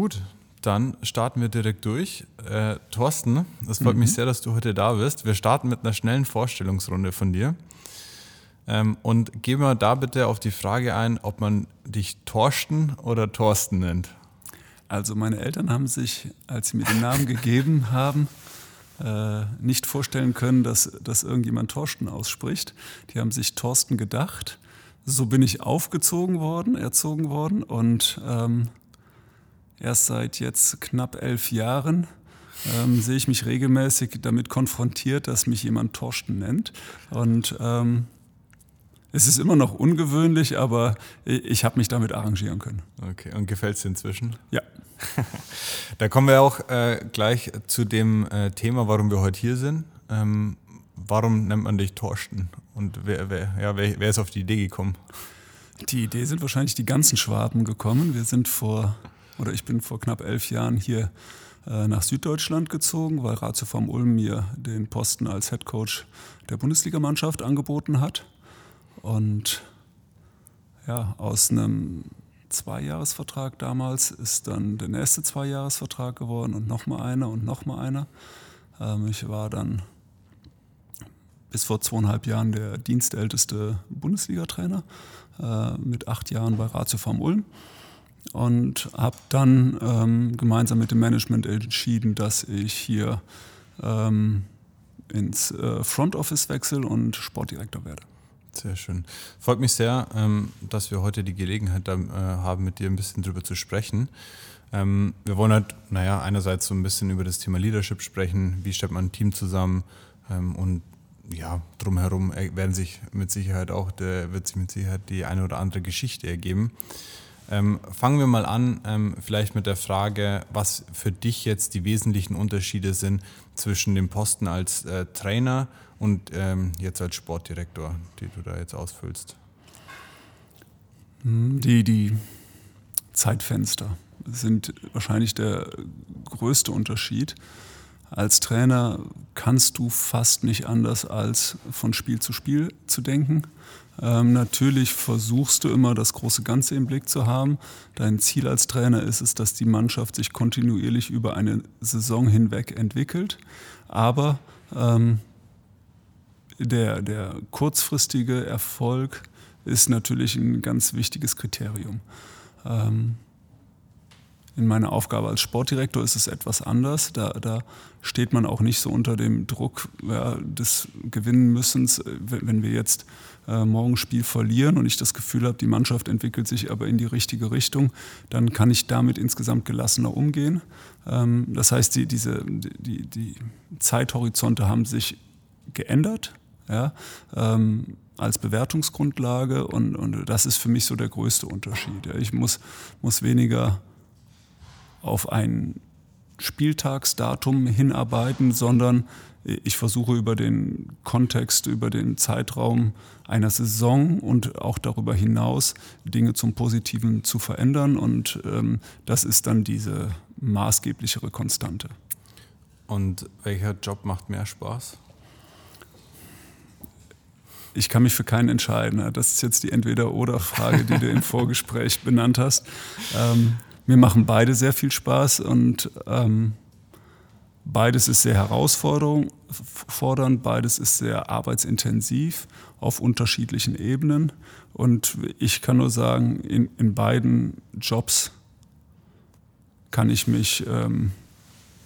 Gut, dann starten wir direkt durch. Äh, Thorsten, es freut mhm. mich sehr, dass du heute da bist. Wir starten mit einer schnellen Vorstellungsrunde von dir. Ähm, und gehen wir da bitte auf die Frage ein, ob man dich Thorsten oder Thorsten nennt. Also meine Eltern haben sich, als sie mir den Namen gegeben haben, äh, nicht vorstellen können, dass, dass irgendjemand Thorsten ausspricht. Die haben sich Thorsten gedacht. So bin ich aufgezogen worden, erzogen worden und ähm, erst seit jetzt knapp elf Jahren ähm, sehe ich mich regelmäßig damit konfrontiert, dass mich jemand Thorsten nennt. Und ähm, es ist immer noch ungewöhnlich, aber ich habe mich damit arrangieren können. Okay, und gefällt es dir inzwischen? Ja. da kommen wir auch äh, gleich zu dem äh, Thema, warum wir heute hier sind. Ähm, warum nennt man dich Thorsten? Und wer, wer, ja, wer, wer ist auf die Idee gekommen? Die Idee sind wahrscheinlich die ganzen Schwaben gekommen. Wir sind vor oder ich bin vor knapp elf Jahren hier äh, nach Süddeutschland gezogen, weil Ratio vom Ulm mir den Posten als Head Coach der Bundesligamannschaft angeboten hat. Und ja, aus einem Zweijahresvertrag damals ist dann der nächste Zweijahresvertrag geworden und nochmal einer und nochmal einer. Ähm, ich war dann bis vor zweieinhalb Jahren der dienstälteste Bundesliga-Trainer äh, mit acht Jahren bei Ratio vom Ulm und habe dann ähm, gemeinsam mit dem Management entschieden, dass ich hier ähm, ins äh, Front Office wechsle und Sportdirektor werde. Sehr schön. Freut mich sehr, ähm, dass wir heute die Gelegenheit da, äh, haben, mit dir ein bisschen drüber zu sprechen. Ähm, wir wollen halt, naja, einerseits so ein bisschen über das Thema Leadership sprechen, wie stellt man ein Team zusammen ähm, und ja, drumherum werden sich mit Sicherheit auch, der, wird sich mit Sicherheit die eine oder andere Geschichte ergeben. Ähm, fangen wir mal an, ähm, vielleicht mit der Frage, was für dich jetzt die wesentlichen Unterschiede sind zwischen dem Posten als äh, Trainer und ähm, jetzt als Sportdirektor, die du da jetzt ausfüllst. Hm, die, die Zeitfenster sind wahrscheinlich der größte Unterschied. Als Trainer kannst du fast nicht anders als von Spiel zu Spiel zu denken. Ähm, natürlich versuchst du immer das große Ganze im Blick zu haben. Dein Ziel als Trainer ist es, dass die Mannschaft sich kontinuierlich über eine Saison hinweg entwickelt. Aber ähm, der, der kurzfristige Erfolg ist natürlich ein ganz wichtiges Kriterium. Ähm, in meiner Aufgabe als Sportdirektor ist es etwas anders. Da, da steht man auch nicht so unter dem Druck ja, des Gewinnenmüssens. Wenn wir jetzt äh, morgen Spiel verlieren und ich das Gefühl habe, die Mannschaft entwickelt sich aber in die richtige Richtung, dann kann ich damit insgesamt gelassener umgehen. Ähm, das heißt, die, diese, die, die Zeithorizonte haben sich geändert. Ja, ähm, als Bewertungsgrundlage und, und das ist für mich so der größte Unterschied. Ja. Ich muss, muss weniger auf ein Spieltagsdatum hinarbeiten, sondern ich versuche über den Kontext, über den Zeitraum einer Saison und auch darüber hinaus Dinge zum Positiven zu verändern. Und ähm, das ist dann diese maßgeblichere Konstante. Und welcher Job macht mehr Spaß? Ich kann mich für keinen entscheiden. Das ist jetzt die Entweder-Oder-Frage, die du im Vorgespräch benannt hast. Ähm, mir machen beide sehr viel Spaß und ähm, beides ist sehr herausfordernd, beides ist sehr arbeitsintensiv auf unterschiedlichen Ebenen. Und ich kann nur sagen, in, in beiden Jobs kann ich mich ähm,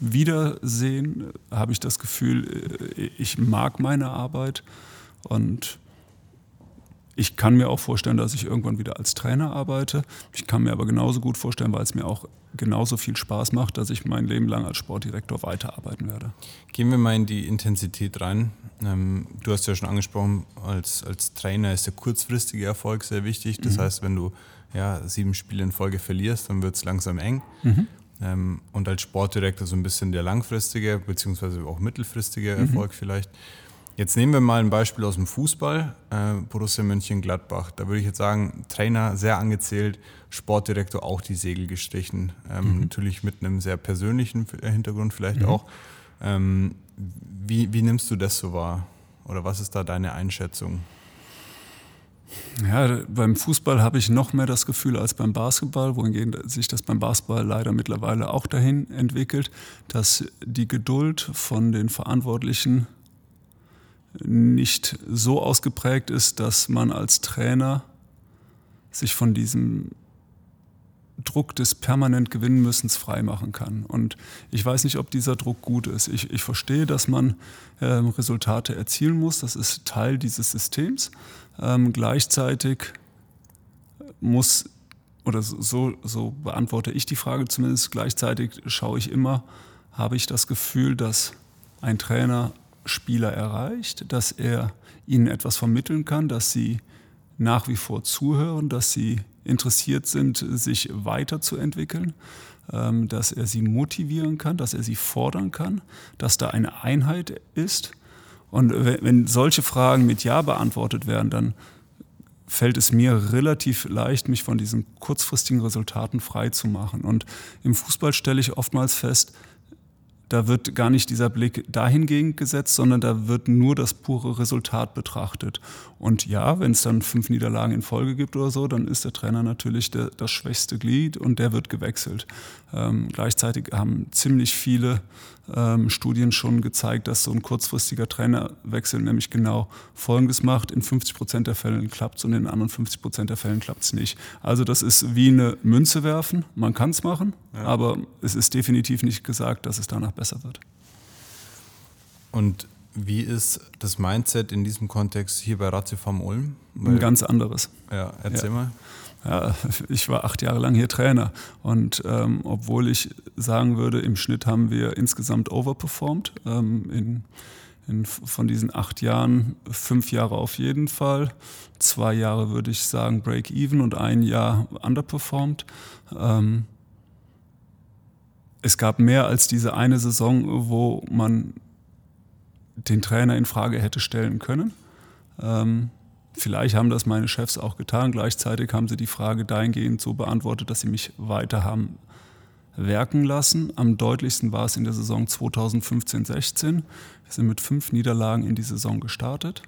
wiedersehen, habe ich das Gefühl, äh, ich mag meine Arbeit und ich kann mir auch vorstellen, dass ich irgendwann wieder als Trainer arbeite. Ich kann mir aber genauso gut vorstellen, weil es mir auch genauso viel Spaß macht, dass ich mein Leben lang als Sportdirektor weiterarbeiten werde. Gehen wir mal in die Intensität rein. Ähm, du hast ja schon angesprochen, als, als Trainer ist der kurzfristige Erfolg sehr wichtig. Das mhm. heißt, wenn du ja, sieben Spiele in Folge verlierst, dann wird es langsam eng. Mhm. Ähm, und als Sportdirektor so ein bisschen der langfristige, beziehungsweise auch mittelfristige mhm. Erfolg vielleicht. Jetzt nehmen wir mal ein Beispiel aus dem Fußball, äh, Borussia Mönchengladbach. Da würde ich jetzt sagen, Trainer sehr angezählt, Sportdirektor auch die Segel gestrichen. Ähm, mhm. Natürlich mit einem sehr persönlichen Hintergrund vielleicht mhm. auch. Ähm, wie, wie nimmst du das so wahr? Oder was ist da deine Einschätzung? Ja, beim Fußball habe ich noch mehr das Gefühl als beim Basketball, wohingegen sich das beim Basketball leider mittlerweile auch dahin entwickelt, dass die Geduld von den Verantwortlichen nicht so ausgeprägt ist, dass man als Trainer sich von diesem Druck des permanent gewinnen müssens freimachen kann. Und ich weiß nicht, ob dieser Druck gut ist. Ich, ich verstehe, dass man äh, Resultate erzielen muss. Das ist Teil dieses Systems. Ähm, gleichzeitig muss, oder so, so beantworte ich die Frage zumindest, gleichzeitig schaue ich immer, habe ich das Gefühl, dass ein Trainer Spieler erreicht, dass er ihnen etwas vermitteln kann, dass sie nach wie vor zuhören, dass sie interessiert sind, sich weiterzuentwickeln, ähm, dass er sie motivieren kann, dass er sie fordern kann, dass da eine Einheit ist. Und wenn solche Fragen mit Ja beantwortet werden, dann fällt es mir relativ leicht, mich von diesen kurzfristigen Resultaten frei zu machen. Und im Fußball stelle ich oftmals fest, da wird gar nicht dieser Blick dahingehend gesetzt, sondern da wird nur das pure Resultat betrachtet. Und ja, wenn es dann fünf Niederlagen in Folge gibt oder so, dann ist der Trainer natürlich der, das schwächste Glied und der wird gewechselt. Ähm, gleichzeitig haben ziemlich viele ähm, Studien schon gezeigt, dass so ein kurzfristiger Trainerwechsel nämlich genau Folgendes macht. In 50 Prozent der Fällen klappt es und in anderen 50 Prozent der Fällen klappt es nicht. Also das ist wie eine Münze werfen. Man kann es machen, ja. aber es ist definitiv nicht gesagt, dass es danach besser wird. Und wie ist das Mindset in diesem Kontext hier bei Ratiofarm Ulm? Weil, ein ganz anderes. Ja, erzähl ja. mal ja, ich war acht Jahre lang hier Trainer und ähm, obwohl ich sagen würde, im Schnitt haben wir insgesamt overperformed. Ähm, in, in, von diesen acht Jahren fünf Jahre auf jeden Fall, zwei Jahre würde ich sagen Break-Even und ein Jahr underperformed. Ähm, es gab mehr als diese eine Saison, wo man den Trainer in Frage hätte stellen können. Ähm, Vielleicht haben das meine Chefs auch getan. Gleichzeitig haben sie die Frage dahingehend so beantwortet, dass sie mich weiter haben werken lassen. Am deutlichsten war es in der Saison 2015-16. Wir sind mit fünf Niederlagen in die Saison gestartet.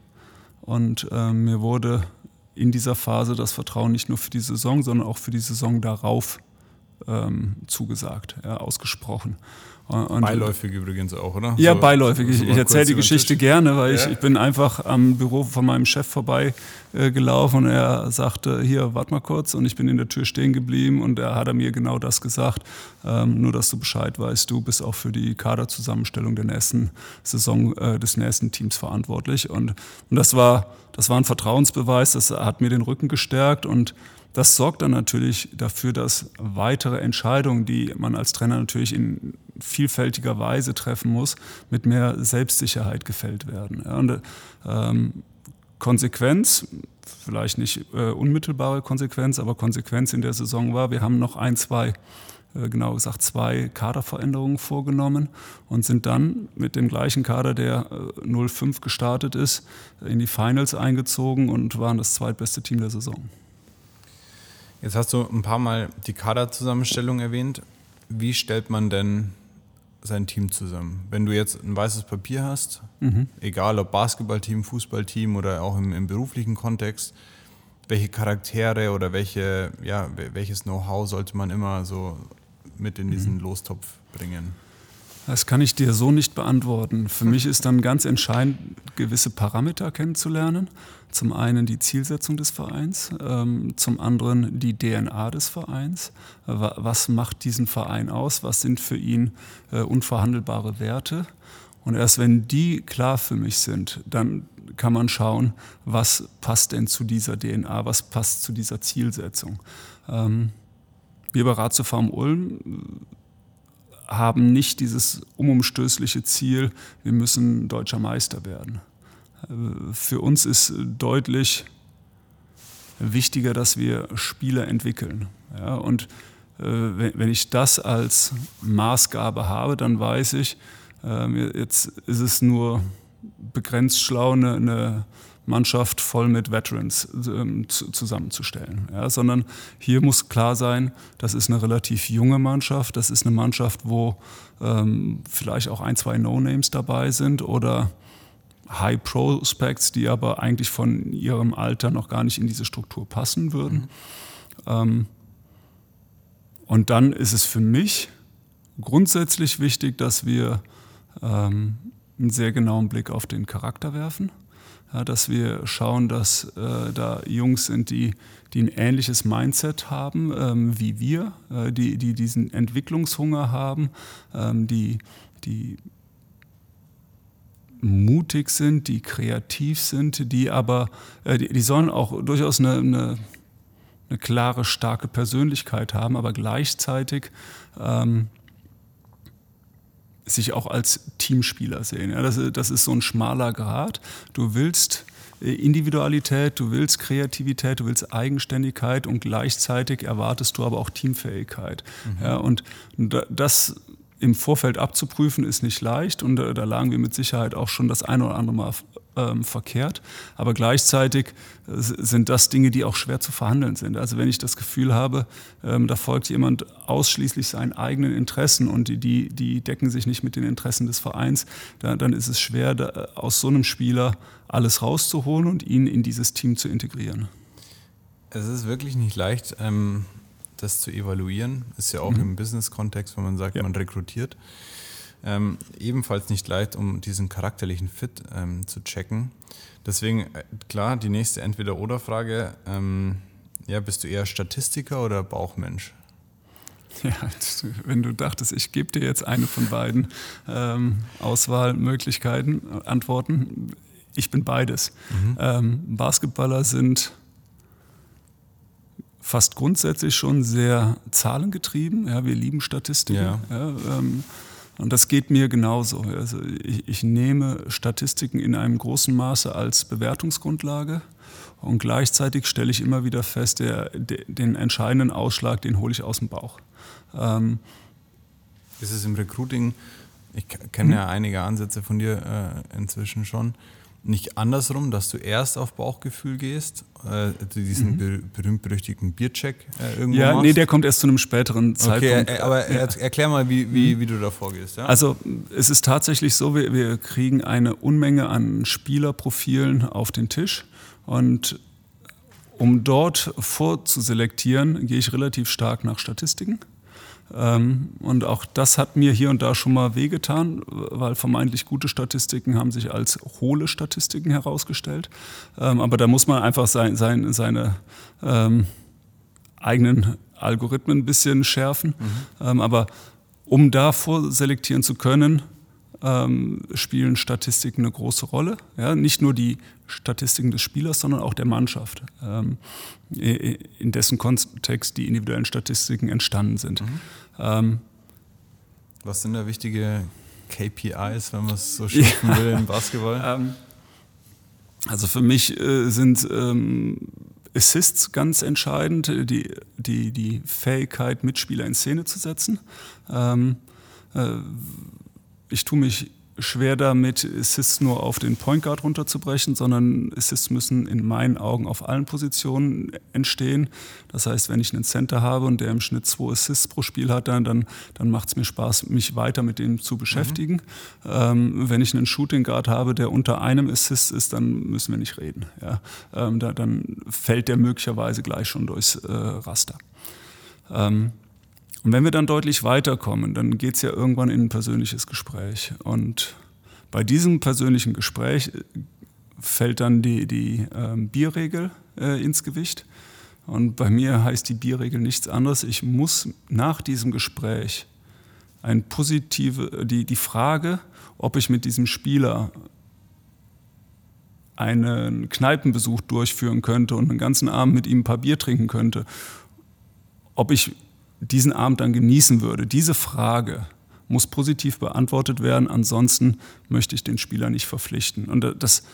Und äh, mir wurde in dieser Phase das Vertrauen nicht nur für die Saison, sondern auch für die Saison darauf ähm, zugesagt, ja, ausgesprochen. Und beiläufig übrigens auch, oder? Ja, so, beiläufig. Ich, ich erzähle die Geschichte gerne, weil ja. ich, ich bin einfach am Büro von meinem Chef vorbei äh, gelaufen und er sagte, hier, warte mal kurz. Und ich bin in der Tür stehen geblieben und er hat er mir genau das gesagt. Ähm, nur, dass du Bescheid weißt, du bist auch für die Kaderzusammenstellung der nächsten Saison äh, des nächsten Teams verantwortlich. Und, und das, war, das war ein Vertrauensbeweis, das hat mir den Rücken gestärkt und das sorgt dann natürlich dafür, dass weitere Entscheidungen, die man als Trainer natürlich in vielfältiger Weise treffen muss, mit mehr Selbstsicherheit gefällt werden. Ja, und, ähm, Konsequenz, vielleicht nicht äh, unmittelbare Konsequenz, aber Konsequenz in der Saison war, wir haben noch ein, zwei, äh, genau gesagt zwei Kaderveränderungen vorgenommen und sind dann mit dem gleichen Kader, der äh, 05 gestartet ist, in die Finals eingezogen und waren das zweitbeste Team der Saison. Jetzt hast du ein paar Mal die Kaderzusammenstellung erwähnt. Wie stellt man denn sein Team zusammen? Wenn du jetzt ein weißes Papier hast, mhm. egal ob Basketballteam, Fußballteam oder auch im, im, beruflichen Kontext, welche Charaktere oder welche, ja, welches Know-how sollte man immer so mit in diesen mhm. Lostopf bringen? Das kann ich dir so nicht beantworten. Für mich ist dann ganz entscheidend, gewisse Parameter kennenzulernen. Zum einen die Zielsetzung des Vereins, ähm, zum anderen die DNA des Vereins. Was macht diesen Verein aus? Was sind für ihn äh, unverhandelbare Werte? Und erst wenn die klar für mich sind, dann kann man schauen, was passt denn zu dieser DNA, was passt zu dieser Zielsetzung. Ähm, wir bei Ratio Farm Ulm haben nicht dieses unumstößliche Ziel, wir müssen deutscher Meister werden. Für uns ist deutlich wichtiger, dass wir Spieler entwickeln. Ja, und äh, wenn ich das als Maßgabe habe, dann weiß ich, äh, jetzt ist es nur begrenzt schlau, eine, eine Mannschaft voll mit Veterans ähm, zu, zusammenzustellen. Ja, sondern hier muss klar sein, das ist eine relativ junge Mannschaft, das ist eine Mannschaft, wo ähm, vielleicht auch ein, zwei No-Names dabei sind oder High Prospects, die aber eigentlich von ihrem Alter noch gar nicht in diese Struktur passen würden. Mhm. Ähm, und dann ist es für mich grundsätzlich wichtig, dass wir ähm, einen sehr genauen Blick auf den Charakter werfen. Ja, dass wir schauen, dass äh, da Jungs sind, die, die ein ähnliches Mindset haben ähm, wie wir, äh, die, die diesen Entwicklungshunger haben, ähm, die, die mutig sind, die kreativ sind, die aber, äh, die, die, sollen auch durchaus eine, eine, eine, klare, starke Persönlichkeit haben, aber gleichzeitig ähm, sich auch als Teamspieler sehen. Ja, das, das ist so ein schmaler Grad. Du willst äh, Individualität, du willst Kreativität, du willst Eigenständigkeit und gleichzeitig erwartest du aber auch Teamfähigkeit. Mhm. Ja, und das im Vorfeld abzuprüfen ist nicht leicht und da, da lagen wir mit Sicherheit auch schon das eine oder andere Mal ähm, verkehrt. Aber gleichzeitig äh, sind das Dinge, die auch schwer zu verhandeln sind. Also wenn ich das Gefühl habe, ähm, da folgt jemand ausschließlich seinen eigenen Interessen und die, die, die decken sich nicht mit den Interessen des Vereins, da, dann ist es schwer, da, äh, aus so einem Spieler alles rauszuholen und ihn in dieses Team zu integrieren. Es ist wirklich nicht leicht, ähm, das zu evaluieren. Ist ja auch mhm. im Business-Kontext, wenn man sagt, ja. man rekrutiert. Ähm, ebenfalls nicht leicht, um diesen charakterlichen Fit ähm, zu checken. Deswegen, äh, klar, die nächste Entweder-Oder-Frage. Ähm, ja, bist du eher Statistiker oder Bauchmensch? Ja, wenn du dachtest, ich gebe dir jetzt eine von beiden ähm, Auswahlmöglichkeiten, äh, Antworten, ich bin beides. Mhm. Ähm, Basketballer sind fast grundsätzlich schon sehr zahlengetrieben. Ja, wir lieben Statistiken. Ja. Ja, ähm, und das geht mir genauso. Also ich, ich, nehme Statistiken in einem großen Maße als Bewertungsgrundlage und gleichzeitig stelle ich immer wieder fest, der, der, den entscheidenden Ausschlag, den hole ich aus dem Bauch. Ähm, ist es im Recruiting, ich kenne ja einige Ansätze von dir äh, inzwischen schon, nicht andersrum, dass du erst auf Bauchgefühl gehst, äh, diesen mhm. berühmt-berüchtigten Biercheck äh, irgendwo Ja, machst? nee, der kommt erst zu einem späteren Zeitpunkt. Okay, aber ja. erklär mal, wie, wie, mhm. wie du da vorgehst. Ja? Also es ist tatsächlich so, wir, wir kriegen eine Unmenge an Spielerprofilen auf den Tisch und um dort vorzuselektieren, gehe ich relativ stark nach Statistiken. Ähm, und auch das hat mir hier und da schon mal wehgetan, weil vermeintlich gute Statistiken haben sich als hohle Statistiken herausgestellt. Ähm, aber da muss man einfach sein, sein, seine ähm, eigenen Algorithmen ein bisschen schärfen. Mhm. aber um da vorselektieren zu können, ähm, spielen Statistiken eine große Rolle. Ja, nicht nur die Statistiken des Spielers, sondern auch der Mannschaft, ähm, in dessen Kontext die individuellen Statistiken entstanden sind. Mhm. Ähm, Was sind da wichtige KPIs, wenn man es so schimpfen ja. will im Basketball? Ähm, also für mich äh, sind ähm, Assists ganz entscheidend, die, die, die Fähigkeit, Mitspieler in Szene zu setzen. Ähm, äh, ich tue mich schwer damit, Assists nur auf den Point Guard runterzubrechen, sondern Assists müssen in meinen Augen auf allen Positionen entstehen. Das heißt, wenn ich einen Center habe und der im Schnitt zwei Assists pro Spiel hat, dann, dann, dann macht es mir Spaß, mich weiter mit dem zu beschäftigen. Mhm. Ähm, wenn ich einen Shooting Guard habe, der unter einem Assist ist, dann müssen wir nicht reden. Ja? Ähm, da, dann fällt der möglicherweise gleich schon durchs äh, Raster. Ähm, und wenn wir dann deutlich weiterkommen, dann geht es ja irgendwann in ein persönliches Gespräch. Und bei diesem persönlichen Gespräch äh, fällt dann die, die ähm, Bierregel äh, ins Gewicht. Und bei mir heißt die Bierregel nichts anderes. Ich muss nach diesem Gespräch ein positive, die, die Frage, ob ich mit diesem Spieler einen Kneipenbesuch durchführen könnte und einen ganzen Abend mit ihm ein paar Bier trinken könnte, ob ich diesen Abend dann genießen würde. Diese Frage muss positiv beantwortet werden, ansonsten möchte ich den Spieler nicht verpflichten. Und das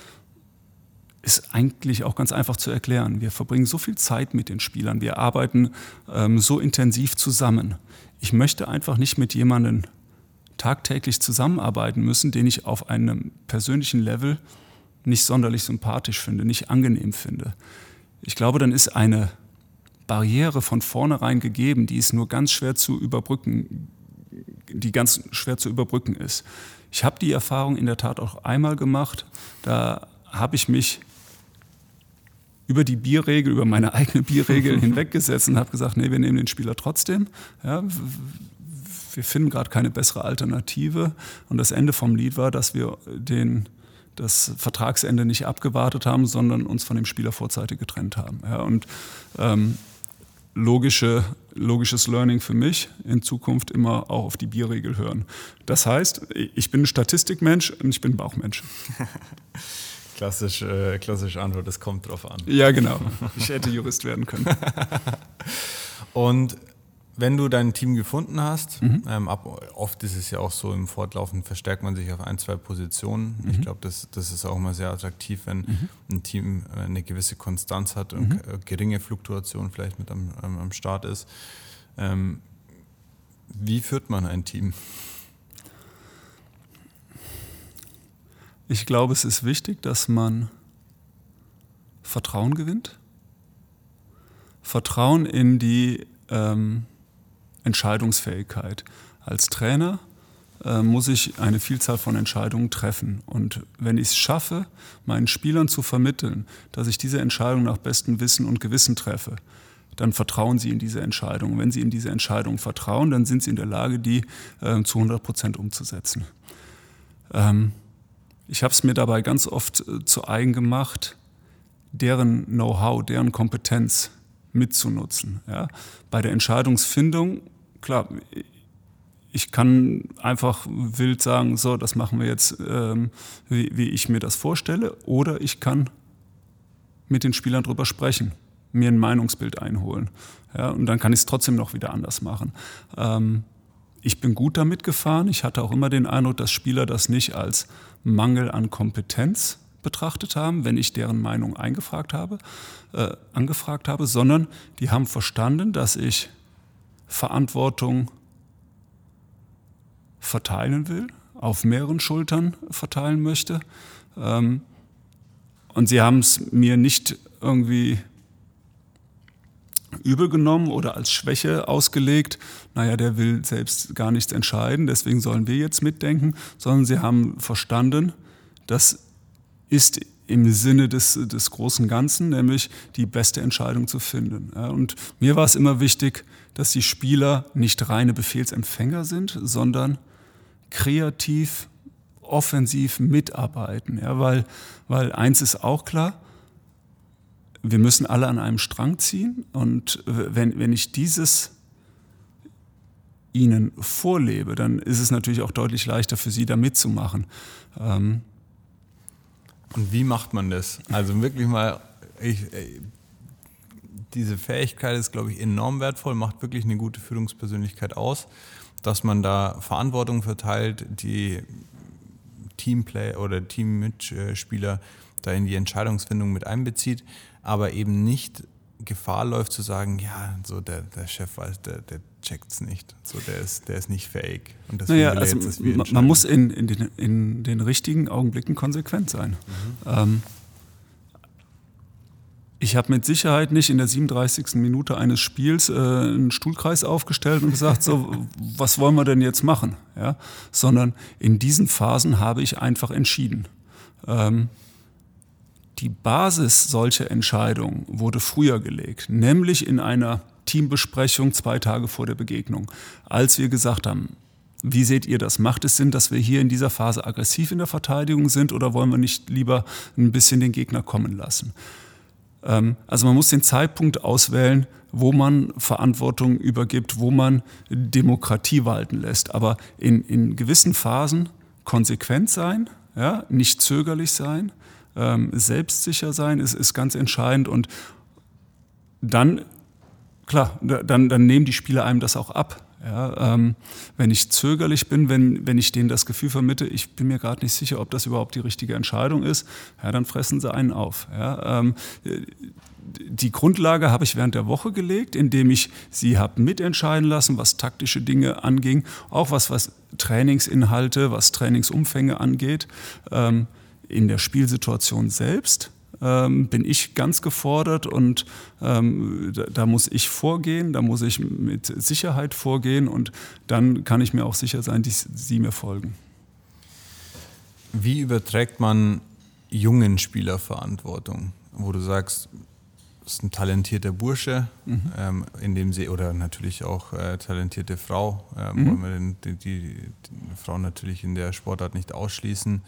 ist eigentlich auch ganz einfach zu erklären. Wir verbringen so viel Zeit mit den Spielern, wir arbeiten ähm, so intensiv zusammen. Ich möchte einfach nicht mit jemandem tagtäglich zusammenarbeiten müssen, den ich auf einem persönlichen Level nicht sonderlich sympathisch finde, nicht angenehm finde. Ich glaube, dann ist eine Barriere von vornherein gegeben, die ist nur ganz schwer zu überbrücken die ganz schwer zu überbrücken ist. Ich habe die Erfahrung in der Tat auch einmal gemacht. Da habe ich mich über die Bierregel, über meine eigene Bierregel hinweggesetzt und habe gesagt, nee, wir nehmen den Spieler trotzdem. Ja, wir finden gerade keine bessere Alternative. Und das Ende vom Lied war, dass wir den, das Vertragsende nicht abgewartet haben, sondern uns von dem Spieler vorzeitig getrennt haben. Ja, und ähm, logische, logisches Learning für mich, in Zukunft immer auch auf die Bierregel hören. Das heißt, ich bin Statistikmensch und ich bin Bauchmensch. Klassisch, äh, klassische Antwort, es kommt drauf an. Ja, genau. Ich hätte Jurist werden können. und wenn du dein Team gefunden hast, mhm. ähm, ab, oft ist es ja auch so, im Fortlaufen verstärkt man sich auf ein, zwei Positionen. Mhm. Ich glaube, das, das ist auch immer sehr attraktiv, wenn mhm. ein Team äh, eine gewisse Konstanz hat und mhm. geringe Fluktuation vielleicht mit am, am Start ist. Ähm, wie führt man ein Team? Ich glaube, es ist wichtig, dass man Vertrauen gewinnt. Vertrauen in die ähm, Entscheidungsfähigkeit. Als Trainer äh, muss ich eine Vielzahl von Entscheidungen treffen. Und wenn ich es schaffe, meinen Spielern zu vermitteln, dass ich diese Entscheidung nach bestem Wissen und Gewissen treffe, dann vertrauen sie in diese Entscheidung. wenn sie in diese Entscheidung vertrauen, dann sind sie in der Lage, die äh, zu 100 Prozent umzusetzen. Ähm, ich habe es mir dabei ganz oft äh, zu eigen gemacht, deren Know-how, deren Kompetenz mitzunutzen. Ja. Bei der Entscheidungsfindung klar, ich kann einfach wild sagen, so, das machen wir jetzt, ähm, wie, wie, ich mir das vorstelle, oder ich kann mit den Spielern drüber sprechen, mir ein Meinungsbild einholen. Ja, und dann kann ich es trotzdem noch wieder anders machen. Ähm, ich bin gut damit gefahren. Ich hatte auch immer den Eindruck, dass Spieler das nicht als Mangel an Kompetenz betrachtet haben, wenn ich deren Meinung eingefragt habe, äh, angefragt habe, sondern die haben verstanden, dass ich Verantwortung verteilen will, auf mehreren Schultern verteilen möchte. Ähm, und sie haben es mir nicht irgendwie übel genommen oder als Schwäche ausgelegt, naja, der will selbst gar nichts entscheiden, deswegen sollen wir jetzt mitdenken, sondern sie haben verstanden, das ist im Sinne des, des großen Ganzen, nämlich die beste Entscheidung zu finden. Und mir war es immer wichtig, dass die Spieler nicht reine Befehlsempfänger sind, sondern kreativ, offensiv mitarbeiten. Ja, weil, weil eins ist auch klar, wir müssen alle an einem Strang ziehen. Und wenn, wenn ich dieses ihnen vorlebe, dann ist es natürlich auch deutlich leichter für sie, da mitzumachen. Ähm, und wie macht man das? Also wirklich mal, ich, diese Fähigkeit ist, glaube ich, enorm wertvoll, macht wirklich eine gute Führungspersönlichkeit aus, dass man da Verantwortung verteilt, die Teamplay oder Teammitspieler da in die Entscheidungsfindung mit einbezieht, aber eben nicht Gefahr läuft zu sagen, ja, so der, der Chef weiß, der, der checkt es nicht. So, der ist, der ist nicht fähig. Und deswegen naja, also man, man muss in, in, den, in den richtigen Augenblicken konsequent sein. Mhm. Ähm, ich habe mit Sicherheit nicht in der 37. Minute eines Spiels äh, einen Stuhlkreis aufgestellt und gesagt, so, was wollen wir denn jetzt machen? Ja? Sondern in diesen Phasen habe ich einfach entschieden. Ähm, die Basis solcher Entscheidungen wurde früher gelegt, nämlich in einer Teambesprechung zwei Tage vor der Begegnung, als wir gesagt haben, wie seht ihr das? Macht es Sinn, dass wir hier in dieser Phase aggressiv in der Verteidigung sind oder wollen wir nicht lieber ein bisschen den Gegner kommen lassen? Ähm, also man muss den Zeitpunkt auswählen, wo man Verantwortung übergibt, wo man Demokratie walten lässt. Aber in, in gewissen Phasen konsequent sein, ja, nicht zögerlich sein, ähm, selbstsicher sein ist, ist ganz entscheidend und dann, klar, dann, dann nehmen die Spieler einem das auch ab. Ja, ähm, wenn ich zögerlich bin, wenn, wenn ich denen das Gefühl vermitte, ich bin mir gerade nicht sicher, ob das überhaupt die richtige Entscheidung ist, ja, dann fressen sie einen auf. Ja, ähm, die Grundlage habe ich während der Woche gelegt, indem ich sie habe mitentscheiden lassen, was taktische Dinge anging, auch was, was Trainingsinhalte, was Trainingsumfänge angeht. Ähm, in der Spielsituation selbst ähm, bin ich ganz gefordert und ähm, da, da, muss ich vorgehen, da muss ich mit Sicherheit vorgehen und dann kann ich mir auch sicher sein, dass sie mir folgen. Wie überträgt man jungen Spieler Verantwortung, wo du sagst, das ist ein talentierter Bursche, mhm. ähm, in dem sie, oder natürlich auch äh, talentierte Frau, äh, mhm. wollen wir die, die, die Frau natürlich in der Sportart nicht ausschließen.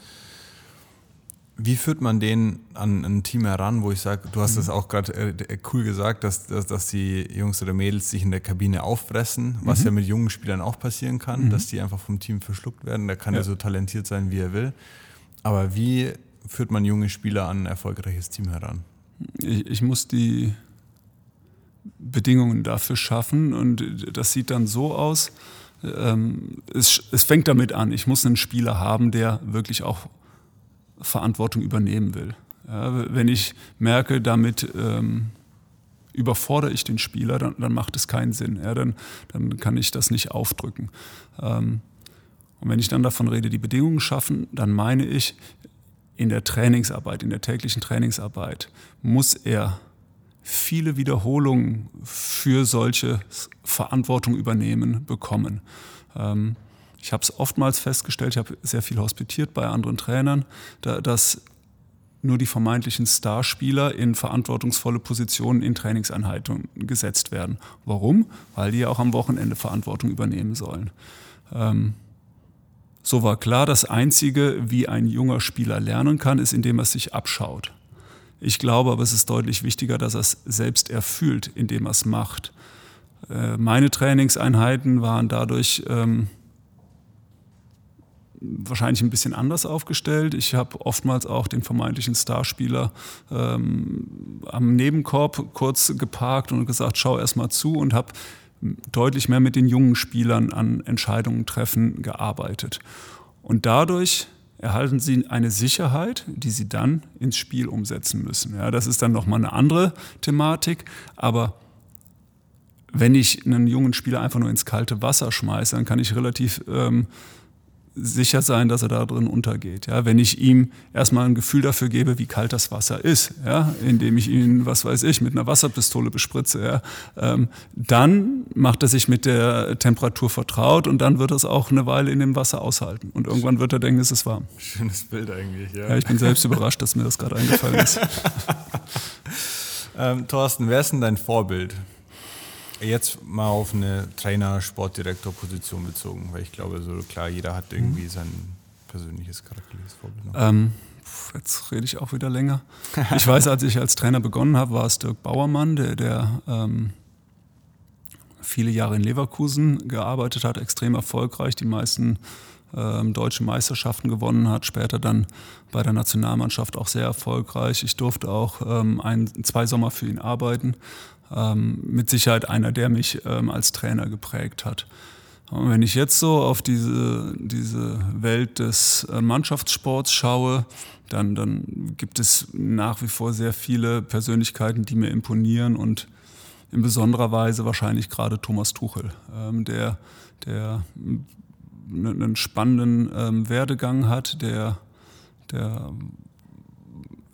Wie führt man den an ein Team heran, wo ich sage, du hast es mhm. auch gerade äh, cool gesagt, dass, dass, dass die Jungs oder Mädels sich in der Kabine auffressen, was mhm. ja mit jungen Spielern auch passieren kann, mhm. dass die einfach vom Team verschluckt werden. Da kann ja. er so talentiert sein, wie er will. Aber wie führt man junge Spieler an ein erfolgreiches Team heran? Ich, ich muss die Bedingungen dafür schaffen und das sieht dann so aus. Ähm, es, es fängt damit an, ich muss einen Spieler haben, der wirklich auch Verantwortung übernehmen will. Ja, wenn ich merke, damit ähm, überfordere ich den Spieler, dann, dann, macht es keinen Sinn. Ja, dann, dann kann ich das nicht aufdrücken. Ähm, und wenn ich dann davon rede, die Bedingungen schaffen, dann meine ich, in der Trainingsarbeit, in der täglichen Trainingsarbeit muss er viele Wiederholungen für solche Verantwortung übernehmen bekommen. Ähm, ich habe es oftmals festgestellt, ich habe sehr viel hospitiert bei anderen Trainern, da, dass nur die vermeintlichen Starspieler in verantwortungsvolle Positionen in Trainingseinheiten gesetzt werden. Warum? Weil die ja auch am Wochenende Verantwortung übernehmen sollen. Ähm, so war klar, das Einzige, wie ein junger Spieler lernen kann, ist, indem er sich abschaut. Ich glaube aber, es ist deutlich wichtiger, dass er es selbst erfüllt, indem er es macht. Äh, meine Trainingseinheiten waren dadurch ähm, wahrscheinlich ein bisschen anders aufgestellt. Ich habe oftmals auch den vermeintlichen Starspieler ähm, am Nebenkorb kurz geparkt und gesagt, schau erst mal zu und habe deutlich mehr mit den jungen Spielern an Entscheidungen treffen gearbeitet. Und dadurch erhalten sie eine Sicherheit, die sie dann ins Spiel umsetzen müssen. Ja, das ist dann nochmal eine andere Thematik, aber wenn ich einen jungen Spieler einfach nur ins kalte Wasser schmeiße, dann kann ich relativ ähm, sicher sein, dass er da drin untergeht. Ja, wenn ich ihm erstmal ein Gefühl dafür gebe, wie kalt das Wasser ist, ja, indem ich ihn, was weiß ich, mit einer Wasserpistole bespritze, ja, ähm, dann macht er sich mit der Temperatur vertraut und dann wird er es auch eine Weile in dem Wasser aushalten. Und irgendwann wird er denken, es ist warm. Schönes Bild eigentlich, ja. ja ich bin selbst überrascht, dass mir das gerade eingefallen ist. ähm, Thorsten, wer ist denn dein Vorbild? Jetzt mal auf eine Trainer-Sportdirektor-Position bezogen, weil ich glaube, so klar, jeder hat irgendwie sein persönliches charakterliches Vorbild. Ähm, jetzt rede ich auch wieder länger. Ich weiß, als ich als Trainer begonnen habe, war es Dirk Bauermann, der, der ähm, viele Jahre in Leverkusen gearbeitet hat, extrem erfolgreich, die meisten ähm, deutsche Meisterschaften gewonnen hat, später dann bei der Nationalmannschaft auch sehr erfolgreich. Ich durfte auch ähm, ein, zwei Sommer für ihn arbeiten ähm, mit Sicherheit einer, der mich ähm, als Trainer geprägt hat. Und wenn ich jetzt so auf diese, diese Welt des äh, Mannschaftssports schaue, dann, dann gibt es nach wie vor sehr viele Persönlichkeiten, die mir imponieren und in besonderer Weise wahrscheinlich gerade Thomas Tuchel, ähm, der, der einen spannenden ähm, Werdegang hat, der, der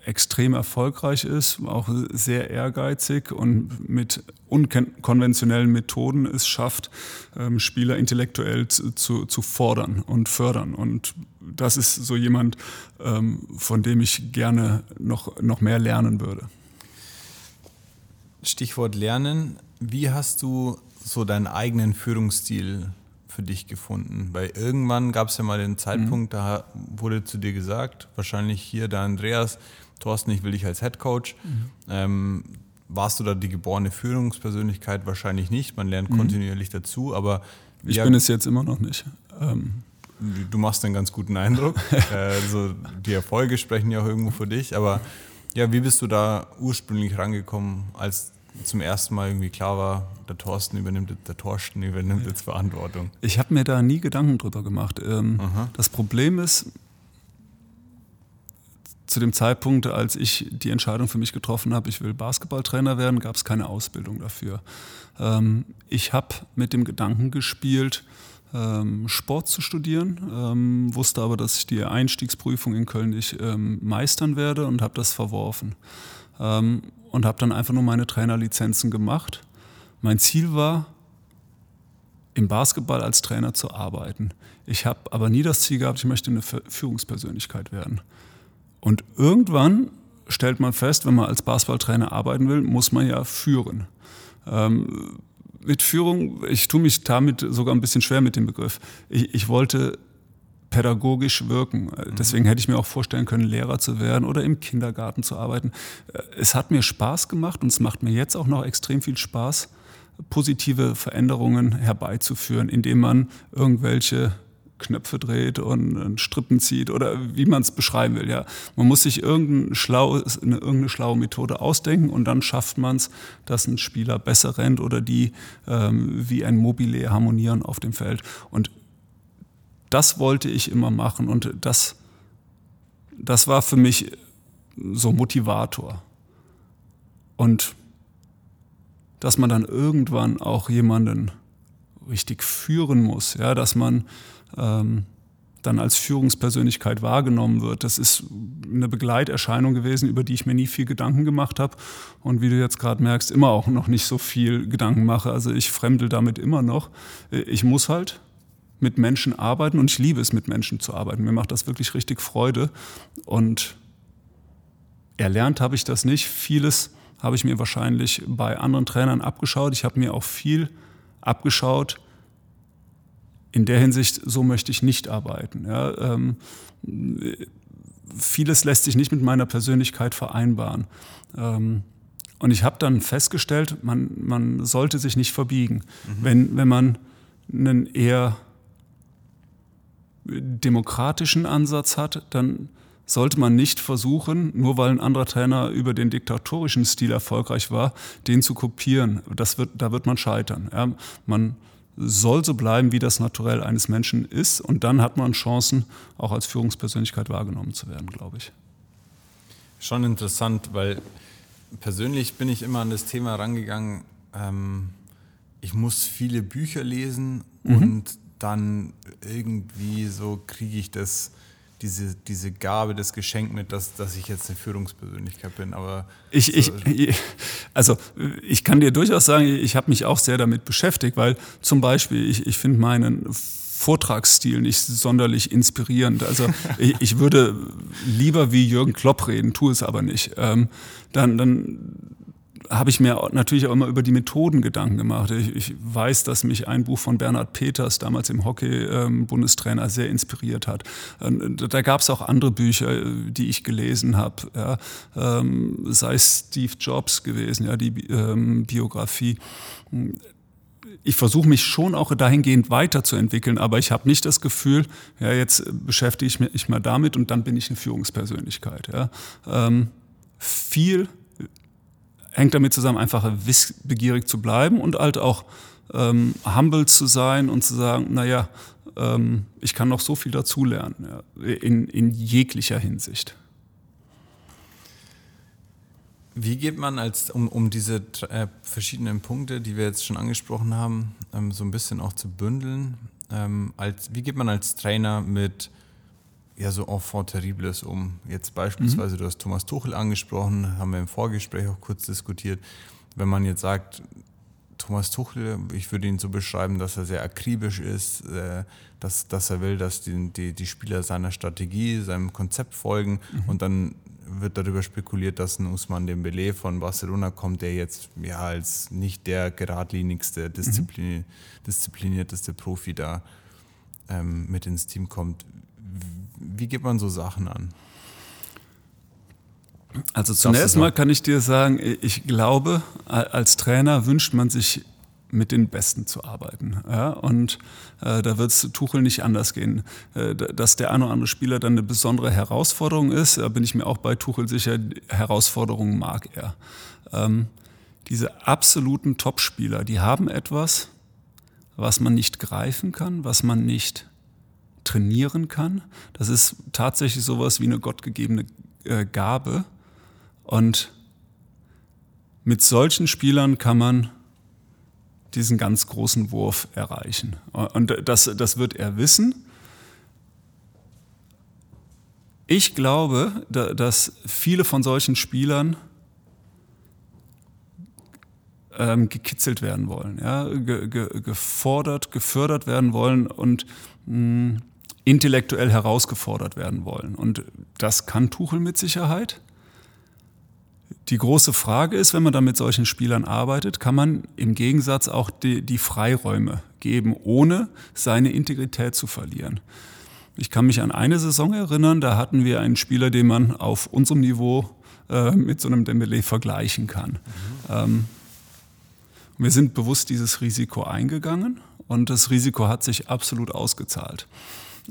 extrem erfolgreich ist, auch sehr ehrgeizig und mit unkonventionellen Methoden es schafft, ähm, Spieler intellektuell zu, zu, zu, fordern und fördern. Und das ist so jemand, ähm, von dem ich gerne noch, noch mehr lernen würde. Stichwort Lernen. Wie hast du so deinen eigenen Führungsstil für dich gefunden? Weil irgendwann gab es ja mal den Zeitpunkt, mhm. da wurde zu dir gesagt, wahrscheinlich hier der Andreas, Thorsten, ich will dich als Head Coach. Mhm. Ähm, warst du da die geborene Führungspersönlichkeit? Wahrscheinlich nicht. Man lernt mhm. kontinuierlich dazu, aber. Ich ja, bin es jetzt immer noch nicht. Ähm. Du machst einen ganz guten Eindruck. also die Erfolge sprechen ja auch irgendwo für dich. Aber ja, wie bist du da ursprünglich rangekommen, als zum ersten Mal irgendwie klar war, der Thorsten übernimmt, der Thorsten übernimmt jetzt Verantwortung? Ich habe mir da nie Gedanken drüber gemacht. Ähm, das Problem ist, zu dem Zeitpunkt, als ich die Entscheidung für mich getroffen habe, ich will Basketballtrainer werden, gab es keine Ausbildung dafür. Ähm, ich habe mit dem Gedanken gespielt, ähm, Sport zu studieren, ähm, wusste aber, dass ich die Einstiegsprüfung in Köln nicht ähm, meistern werde und habe das verworfen. Und habe dann einfach nur meine Trainerlizenzen gemacht. Mein Ziel war, im Basketball als Trainer zu arbeiten. Ich habe aber nie das Ziel gehabt, ich möchte eine Führungspersönlichkeit werden. Und irgendwann stellt man fest, wenn man als Basketballtrainer arbeiten will, muss man ja führen. Ähm, mit Führung, ich tue mich damit sogar ein bisschen schwer mit dem Begriff. Ich, ich wollte pädagogisch wirken. Mhm. Deswegen hätte ich mir auch vorstellen können, Lehrer zu werden oder im Kindergarten zu arbeiten. Es hat mir Spaß gemacht und es macht mir jetzt auch noch extrem viel Spaß, positive Veränderungen herbeizuführen, indem man irgendwelche Knöpfe dreht und Strippen zieht oder wie man es beschreiben will. Ja. Man muss sich irgendein schlau, eine, irgendeine schlaue Methode ausdenken und dann schafft man es, dass ein Spieler besser rennt oder die ähm, wie ein Mobile harmonieren auf dem Feld. Und das wollte ich immer machen und das, das war für mich so Motivator. Und dass man dann irgendwann auch jemanden richtig führen muss, ja, dass man ähm, dann als Führungspersönlichkeit wahrgenommen wird. Das ist eine Begleiterscheinung gewesen, über die ich mir nie viel Gedanken gemacht habe und wie du jetzt gerade merkst, immer auch noch nicht so viel Gedanken mache. Also ich fremdel damit immer noch. Ich muss halt mit Menschen arbeiten und ich liebe es, mit Menschen zu arbeiten. Mir macht das wirklich richtig Freude und erlernt habe ich das nicht. Vieles habe ich mir wahrscheinlich bei anderen Trainern abgeschaut. Ich habe mir auch viel abgeschaut, in der Hinsicht, so möchte ich nicht arbeiten. Ja, ähm, vieles lässt sich nicht mit meiner Persönlichkeit vereinbaren. Ähm, und ich habe dann festgestellt, man, man sollte sich nicht verbiegen. Mhm. Wenn, wenn man einen eher demokratischen Ansatz hat, dann sollte man nicht versuchen, nur weil ein anderer Trainer über den diktatorischen Stil erfolgreich war, den zu kopieren. Das wird, da wird man scheitern. Ja, man soll so bleiben, wie das Naturell eines Menschen ist. Und dann hat man Chancen, auch als Führungspersönlichkeit wahrgenommen zu werden, glaube ich. Schon interessant, weil persönlich bin ich immer an das Thema rangegangen, ähm, ich muss viele Bücher lesen mhm. und dann irgendwie so kriege ich das diese, diese Gabe, das Geschenk mit, dass, dass ich jetzt eine Führungspersönlichkeit bin. Aber ich, ich, also ich kann dir durchaus sagen, ich habe mich auch sehr damit beschäftigt, weil zum Beispiel ich, ich finde meinen Vortragsstil nicht sonderlich inspirierend. Also ich, ich, würde lieber wie Jürgen Klopp reden, tue es aber nicht. Ähm, dann, dann habe ich mir natürlich auch immer über die Methoden Gedanken gemacht. Ich, ich weiß, dass mich ein Buch von Bernhard Peters, damals im Hockey-Bundestrainer, ähm, sehr inspiriert hat. Ähm, da gab es auch andere Bücher, die ich gelesen habe, ja, ähm, sei Steve Jobs gewesen, ja, die ähm, Biografie ich versuche mich schon auch dahingehend weiterzuentwickeln, aber ich habe nicht das Gefühl, ja, jetzt beschäftige ich mich mal damit und dann bin ich eine Führungspersönlichkeit. Ja. Ähm, viel hängt damit zusammen, einfach wissbegierig zu bleiben und halt auch ähm, humble zu sein und zu sagen, naja, ähm, ich kann noch so viel dazulernen, ja, in, in jeglicher Hinsicht. Wie geht man als, um, um diese äh, verschiedenen Punkte, die wir jetzt schon angesprochen haben, ähm, so ein bisschen auch zu bündeln, ähm, als, wie geht man als Trainer mit ja so enfant terribles um. Jetzt beispielsweise, mhm. du hast Thomas Tuchel angesprochen, haben wir im Vorgespräch auch kurz diskutiert. Wenn man jetzt sagt, Thomas Tuchel, ich würde ihn so beschreiben, dass er sehr akribisch ist, äh, dass, dass er will, dass die, die, die Spieler seiner Strategie, seinem Konzept folgen mhm. und dann wird darüber spekuliert, dass ein Usman Dembele von Barcelona kommt, der jetzt ja als nicht der geradlinigste, disziplin, mhm. disziplinierteste Profi da ähm, mit ins Team kommt. Wie geht man so Sachen an? Also zunächst mal kann ich dir sagen, ich glaube, als Trainer wünscht man sich mit den Besten zu arbeiten. Ja? Und äh, da wird es Tuchel nicht anders gehen. Äh, dass der eine oder andere Spieler dann eine besondere Herausforderung ist, da bin ich mir auch bei Tuchel sicher, Herausforderungen mag er. Ähm, diese absoluten Topspieler, die haben etwas, was man nicht greifen kann, was man nicht trainieren kann. Das ist tatsächlich sowas wie eine gottgegebene äh, Gabe. Und mit solchen Spielern kann man diesen ganz großen Wurf erreichen. Und das, das wird er wissen. Ich glaube, dass viele von solchen Spielern ähm, gekitzelt werden wollen, ja, ge, ge, gefordert, gefördert werden wollen und mh, intellektuell herausgefordert werden wollen. Und das kann Tuchel mit Sicherheit. Die große Frage ist, wenn man dann mit solchen Spielern arbeitet, kann man im Gegensatz auch die, die Freiräume geben, ohne seine Integrität zu verlieren. Ich kann mich an eine Saison erinnern, da hatten wir einen Spieler, den man auf unserem Niveau äh, mit so einem Dembele vergleichen kann. Mhm. Ähm, wir sind bewusst dieses Risiko eingegangen und das Risiko hat sich absolut ausgezahlt.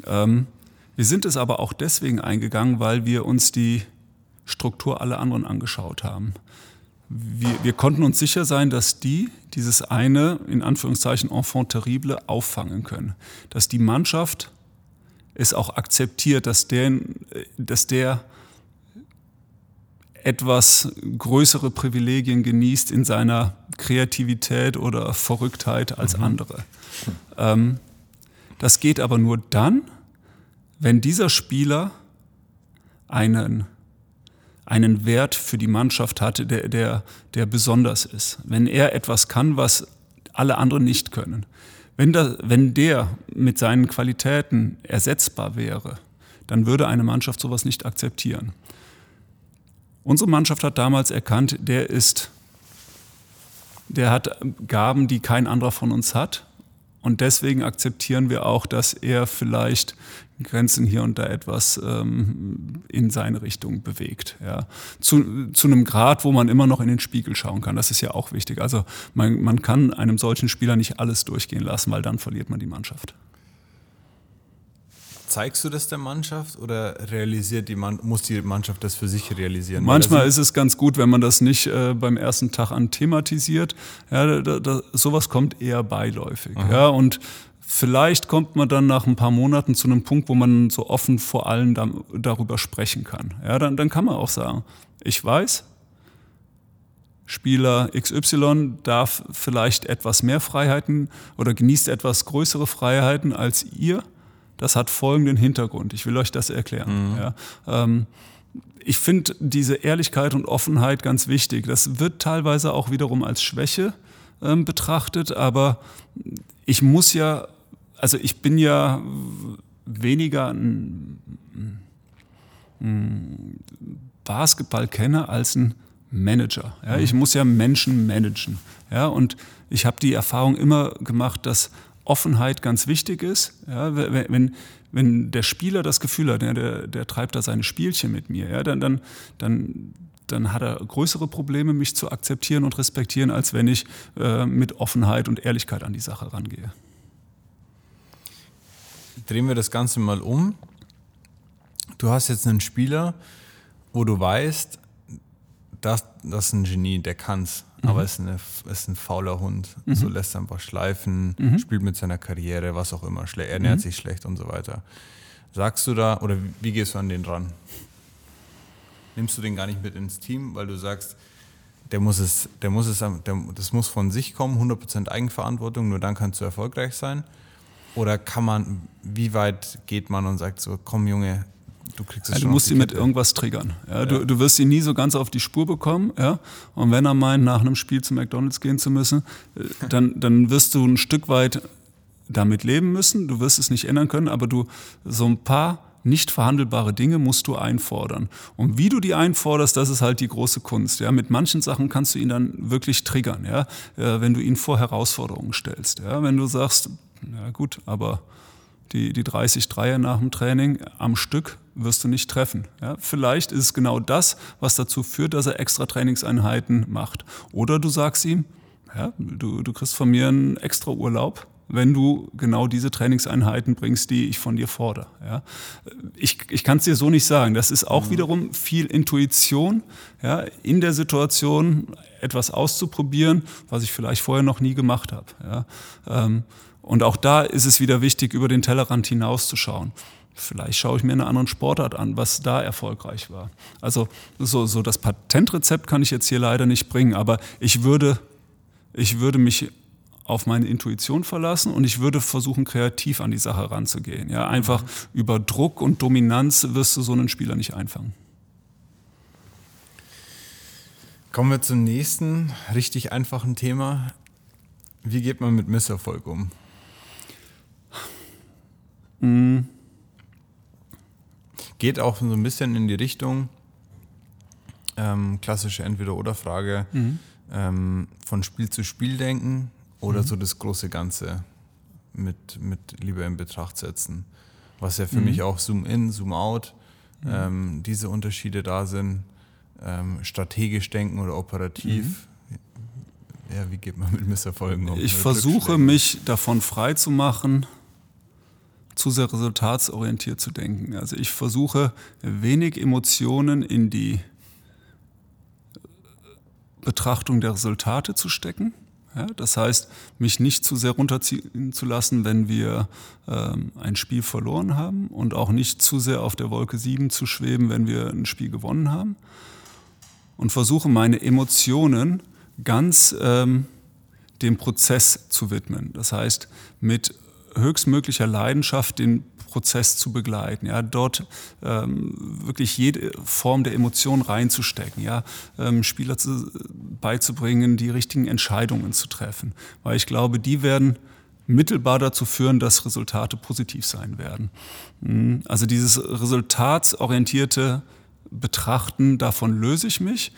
Ähm, wir sind es aber auch deswegen eingegangen, weil wir uns die Struktur aller anderen angeschaut haben. Wir, wir, konnten uns sicher sein, dass die dieses eine, in Anführungszeichen, Enfant terrible auffangen können. Dass die Mannschaft es auch akzeptiert, dass der, dass der etwas größere Privilegien genießt in seiner Kreativität oder Verrücktheit als mhm. andere. Ähm, das geht aber nur dann, wenn dieser Spieler einen einen Wert für die Mannschaft hat, der, der, der besonders ist. Wenn er etwas kann, was alle anderen nicht können. Wenn, da, wenn der mit seinen Qualitäten ersetzbar wäre, dann würde eine Mannschaft sowas nicht akzeptieren. Unsere Mannschaft hat damals erkannt, der ist, der hat Gaben, die kein anderer von uns hat. Und deswegen akzeptieren wir auch, dass er vielleicht Grenzen hier und da etwas ähm, in seine Richtung bewegt. Ja. Zu, zu einem Grad, wo man immer noch in den Spiegel schauen kann. Das ist ja auch wichtig. Also man, man kann einem solchen Spieler nicht alles durchgehen lassen, weil dann verliert man die Mannschaft. Zeigst du das der Mannschaft oder realisiert die Man muss die Mannschaft das für sich realisieren? Manchmal ist es ganz gut, wenn man das nicht äh, beim ersten Tag an thematisiert. Ja, da, da, sowas kommt eher beiläufig. Ja, und Vielleicht kommt man dann nach ein paar Monaten zu einem Punkt, wo man so offen vor allem da, darüber sprechen kann. Ja, dann, dann kann man auch sagen, ich weiß, Spieler XY darf vielleicht etwas mehr Freiheiten oder genießt etwas größere Freiheiten als ihr. Das hat folgenden Hintergrund. Ich will euch das erklären. Mhm. Ja, ähm, ich finde diese Ehrlichkeit und Offenheit ganz wichtig. Das wird teilweise auch wiederum als Schwäche ähm, betrachtet, aber ich muss ja also ich bin ja weniger ein, ein Basketballkenner als ein Manager. Ja, ich muss ja Menschen managen. Ja, und ich habe die Erfahrung immer gemacht, dass Offenheit ganz wichtig ist. Ja, wenn, wenn der Spieler das Gefühl hat, ja, der, der treibt da seine Spielchen mit mir, ja, dann, dann, dann, dann hat er größere Probleme, mich zu akzeptieren und respektieren, als wenn ich äh, mit Offenheit und Ehrlichkeit an die Sache rangehe drehen wir das Ganze mal um. Du hast jetzt einen Spieler, wo du weißt, das, das ist ein Genie, der kann's, mhm. aber ist, eine, ist ein fauler Hund. Mhm. So lässt er einfach schleifen, mhm. spielt mit seiner Karriere, was auch immer, er ernährt mhm. sich schlecht und so weiter. Sagst du da, oder wie gehst du an den ran? Nimmst du den gar nicht mit ins Team, weil du sagst, der muss es, der muss es, der, das muss von sich kommen, 100% Eigenverantwortung, nur dann kannst du erfolgreich sein? Oder kann man, wie weit geht man und sagt so, komm Junge, du kriegst es ja. Du musst ihn mit irgendwas triggern. Ja, ja. Du, du wirst ihn nie so ganz auf die Spur bekommen. Ja? Und wenn er meint, nach einem Spiel zu McDonalds gehen zu müssen, äh, dann, dann wirst du ein Stück weit damit leben müssen. Du wirst es nicht ändern können, aber du so ein paar nicht verhandelbare Dinge musst du einfordern. Und wie du die einforderst, das ist halt die große Kunst. Ja, mit manchen Sachen kannst du ihn dann wirklich triggern, ja, äh, wenn du ihn vor Herausforderungen stellst. Ja, wenn du sagst, ja gut, aber die, die 30 Dreier nach dem Training am Stück wirst du nicht treffen. Ja, vielleicht ist es genau das, was dazu führt, dass er extra Trainingseinheiten macht. Oder du sagst ihm, ja, du, du kriegst von mir einen extra Urlaub, wenn du genau diese Trainingseinheiten bringst, die ich von dir fordere. Ja. Ich, ich kann es dir so nicht sagen. Das ist auch mhm. wiederum viel Intuition, ja, in der Situation etwas auszuprobieren, was ich vielleicht vorher noch nie gemacht habe. Ja. Ähm, und auch da ist es wieder wichtig, über den Tellerrand hinauszuschauen. Vielleicht schaue ich mir eine andere Sportart an, was da erfolgreich war. Also so, so das Patentrezept kann ich jetzt hier leider nicht bringen, aber ich würde, ich würde mich auf meine Intuition verlassen und ich würde versuchen, kreativ an die Sache ranzugehen. Ja, einfach über Druck und Dominanz wirst du so einen Spieler nicht einfangen. Kommen wir zum nächsten richtig einfachen Thema. Wie geht man mit Misserfolg um? Mhm. Geht auch so ein bisschen in die Richtung, ähm, klassische Entweder-Oder-Frage, mhm. ähm, von Spiel zu Spiel denken oder mhm. so das große Ganze mit, mit lieber in Betracht setzen. Was ja für mhm. mich auch Zoom-In, Zoom-Out, mhm. ähm, diese Unterschiede da sind, ähm, strategisch denken oder operativ. Mhm. Ja, wie geht man mit Misserfolgen um? Ich versuche mich davon frei zu machen, zu sehr resultatsorientiert zu denken. Also ich versuche wenig Emotionen in die Betrachtung der Resultate zu stecken. Ja, das heißt, mich nicht zu sehr runterziehen zu lassen, wenn wir ähm, ein Spiel verloren haben und auch nicht zu sehr auf der Wolke 7 zu schweben, wenn wir ein Spiel gewonnen haben. Und versuche meine Emotionen ganz ähm, dem Prozess zu widmen. Das heißt, mit höchstmöglicher Leidenschaft den Prozess zu begleiten, ja, dort ähm, wirklich jede Form der Emotion reinzustecken, ja, ähm, Spieler zu, beizubringen, die richtigen Entscheidungen zu treffen, weil ich glaube, die werden mittelbar dazu führen, dass Resultate positiv sein werden. Mhm. Also dieses resultatsorientierte Betrachten, davon löse ich mich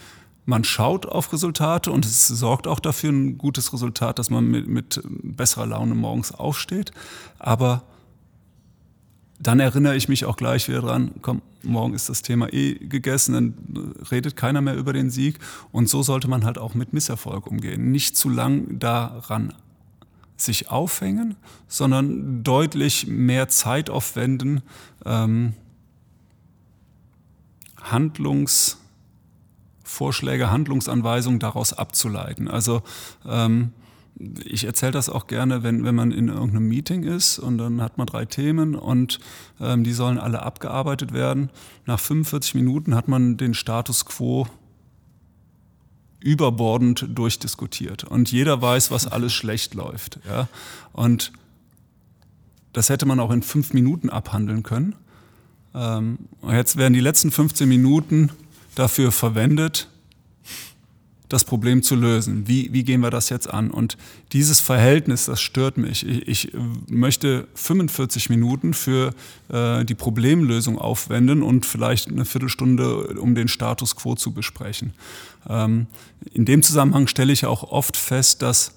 man schaut auf Resultate und es sorgt auch dafür ein gutes Resultat, dass man mit, mit besserer Laune morgens aufsteht. Aber dann erinnere ich mich auch gleich wieder dran, komm, morgen ist das Thema eh gegessen, dann redet keiner mehr über den Sieg. Und so sollte man halt auch mit Misserfolg umgehen. Nicht zu lang daran sich aufhängen, sondern deutlich mehr Zeit aufwenden, ähm, Handlungs- Vorschläge, Handlungsanweisungen daraus abzuleiten. Also ähm, ich erzähle das auch gerne, wenn, wenn man in irgendeinem Meeting ist und dann hat man drei Themen und ähm, die sollen alle abgearbeitet werden. Nach 45 Minuten hat man den Status quo überbordend durchdiskutiert und jeder weiß, was alles schlecht läuft. Ja? Und das hätte man auch in fünf Minuten abhandeln können. Ähm, jetzt werden die letzten 15 Minuten dafür verwendet, das Problem zu lösen. Wie, wie gehen wir das jetzt an? Und dieses Verhältnis, das stört mich. Ich, ich möchte 45 Minuten für äh, die Problemlösung aufwenden und vielleicht eine Viertelstunde, um den Status quo zu besprechen. Ähm, in dem Zusammenhang stelle ich auch oft fest, dass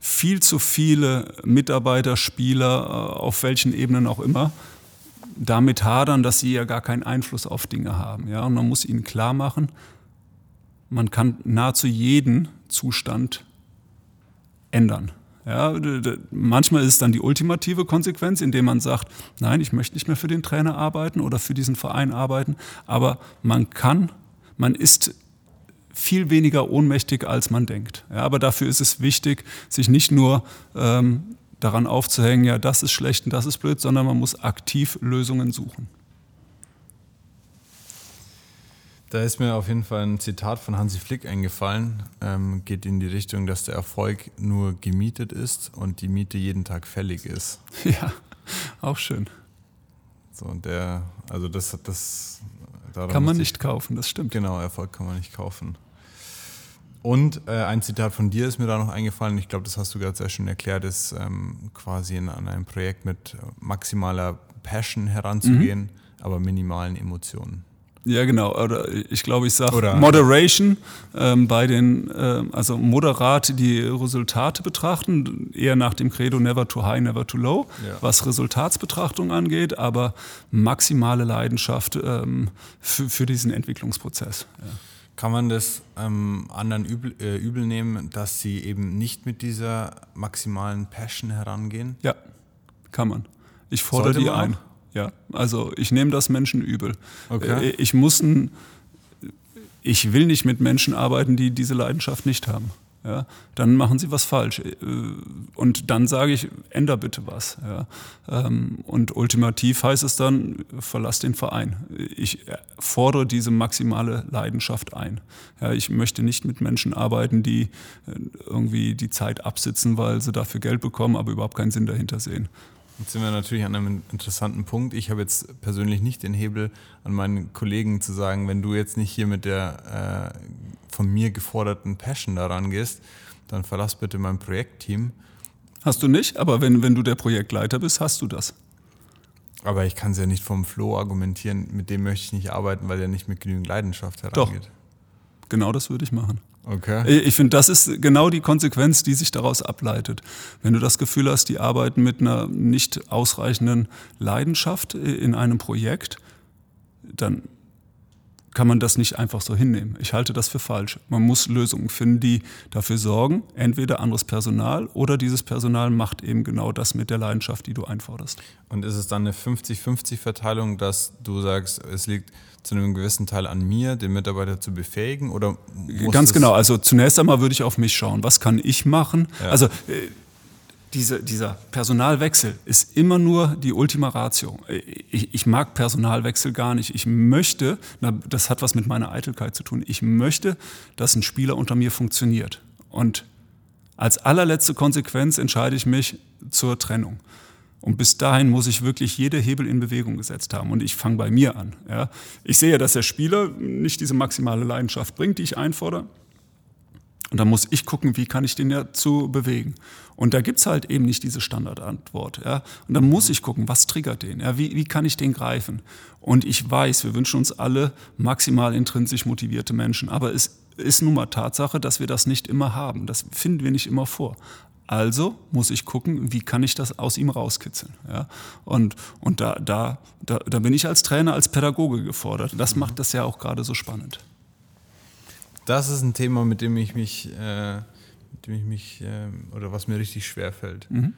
viel zu viele Mitarbeiter, Spieler, äh, auf welchen Ebenen auch immer, damit hadern, dass sie ja gar keinen Einfluss auf Dinge haben. Ja? Und man muss ihnen klar machen, man kann nahezu jeden Zustand ändern. Ja, manchmal ist es dann die ultimative Konsequenz, indem man sagt, nein, ich möchte nicht mehr für den Trainer arbeiten oder für diesen Verein arbeiten, aber man kann, man ist viel weniger ohnmächtig, als man denkt. Ja, aber dafür ist es wichtig, sich nicht nur ähm, daran aufzuhängen, ja, das ist schlecht und das ist blöd, sondern man muss aktiv Lösungen suchen. Da ist mir auf jeden Fall ein Zitat von Hansi Flick eingefallen. Ähm, geht in die Richtung, dass der Erfolg nur gemietet ist und die Miete jeden Tag fällig ist. Ja, auch schön. So, und der, also das, das kann man nicht kaufen, das stimmt. Genau, Erfolg kann man nicht kaufen. Und äh, ein Zitat von dir ist mir da noch eingefallen, ich glaube, das hast du gerade sehr schön erklärt, ist ähm, quasi in, an einem Projekt mit maximaler Passion heranzugehen, mhm. aber minimalen Emotionen. Ja, genau. Oder ich glaube, ich sage Moderation ähm, bei den, äh, also moderat die Resultate betrachten, eher nach dem Credo Never too high, never too low, ja. was Resultatsbetrachtung angeht, aber maximale Leidenschaft ähm, für, für diesen Entwicklungsprozess. Ja. Kann man das ähm, anderen übel, äh, übel nehmen, dass sie eben nicht mit dieser maximalen Passion herangehen? Ja, kann man. Ich fordere die ein. Ja, also ich nehme das Menschen übel. Okay. Äh, ich muss ein, ich will nicht mit Menschen arbeiten, die diese Leidenschaft nicht haben. Ja, dann machen sie was falsch. Äh, und dann sage ich, änder bitte was. Ja. Ähm, und ultimativ heißt es dann, verlass den Verein. Ich fordere diese maximale Leidenschaft ein. Ja, ich möchte nicht mit Menschen arbeiten, die äh, irgendwie die Zeit absitzen, weil sie dafür Geld bekommen, aber überhaupt keinen Sinn dahinter sehen. Jetzt sind wir natürlich an einem interessanten Punkt. Ich habe jetzt persönlich nicht den Hebel an meinen Kollegen zu sagen, wenn du jetzt nicht hier mit der äh, von mir geforderten Passion daran gehst, dann verlass bitte mein Projektteam. Hast du nicht, aber wenn, wenn du der Projektleiter bist, hast du das. Aber ich kann es ja nicht vom Flo argumentieren, mit dem möchte ich nicht arbeiten, weil er nicht mit genügend Leidenschaft herangeht. Doch, genau das würde ich machen. Okay. Ich finde, das ist genau die Konsequenz, die sich daraus ableitet. Wenn du das Gefühl hast, die arbeiten mit einer nicht ausreichenden Leidenschaft in einem Projekt, dann kann man das nicht einfach so hinnehmen. Ich halte das für falsch. Man muss Lösungen finden, die dafür sorgen, entweder anderes Personal oder dieses Personal macht eben genau das mit der Leidenschaft, die du einforderst. Und ist es dann eine 50-50-Verteilung, dass du sagst, es liegt zu einem gewissen Teil an mir, den Mitarbeiter zu befähigen? Oder Ganz genau. Also zunächst einmal würde ich auf mich schauen. Was kann ich machen? Ja. Also äh, diese, dieser Personalwechsel ist immer nur die Ultima Ratio. Ich, ich, mag Personalwechsel gar nicht. Ich möchte, das hat was mit meiner Eitelkeit zu tun, ich möchte, dass ein Spieler unter mir funktioniert. Und als allerletzte Konsequenz entscheide ich mich zur Trennung. Und bis dahin muss ich wirklich jede Hebel in Bewegung gesetzt haben. Und ich fange bei mir an. Ja. Ich sehe, dass der Spieler nicht diese maximale Leidenschaft bringt, die ich einfordere. Und dann muss ich gucken, wie kann ich den dazu bewegen. Und da gibt es halt eben nicht diese Standardantwort. Ja. Und dann muss ich gucken, was triggert den? Ja. Wie, wie kann ich den greifen? Und ich weiß, wir wünschen uns alle maximal intrinsisch motivierte Menschen. Aber es ist nun mal Tatsache, dass wir das nicht immer haben. Das finden wir nicht immer vor. Also muss ich gucken, wie kann ich das aus ihm rauskitzeln. Ja? Und, und da, da, da, da bin ich als Trainer, als Pädagoge gefordert. Das mhm. macht das ja auch gerade so spannend. Das ist ein Thema, mit dem ich mich, äh, mit dem ich mich äh, oder was mir richtig schwer fällt. Mhm.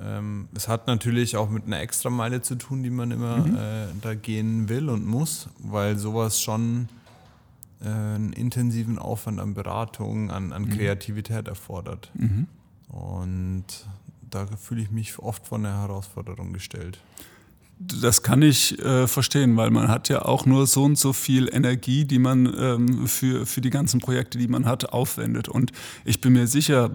Ähm, es hat natürlich auch mit einer Extrameile zu tun, die man immer mhm. äh, da gehen will und muss, weil sowas schon äh, einen intensiven Aufwand an Beratung, an, an mhm. Kreativität erfordert. Mhm. Und da fühle ich mich oft vor eine Herausforderung gestellt. Das kann ich äh, verstehen, weil man hat ja auch nur so und so viel Energie, die man ähm, für, für die ganzen Projekte, die man hat, aufwendet. Und ich bin mir sicher,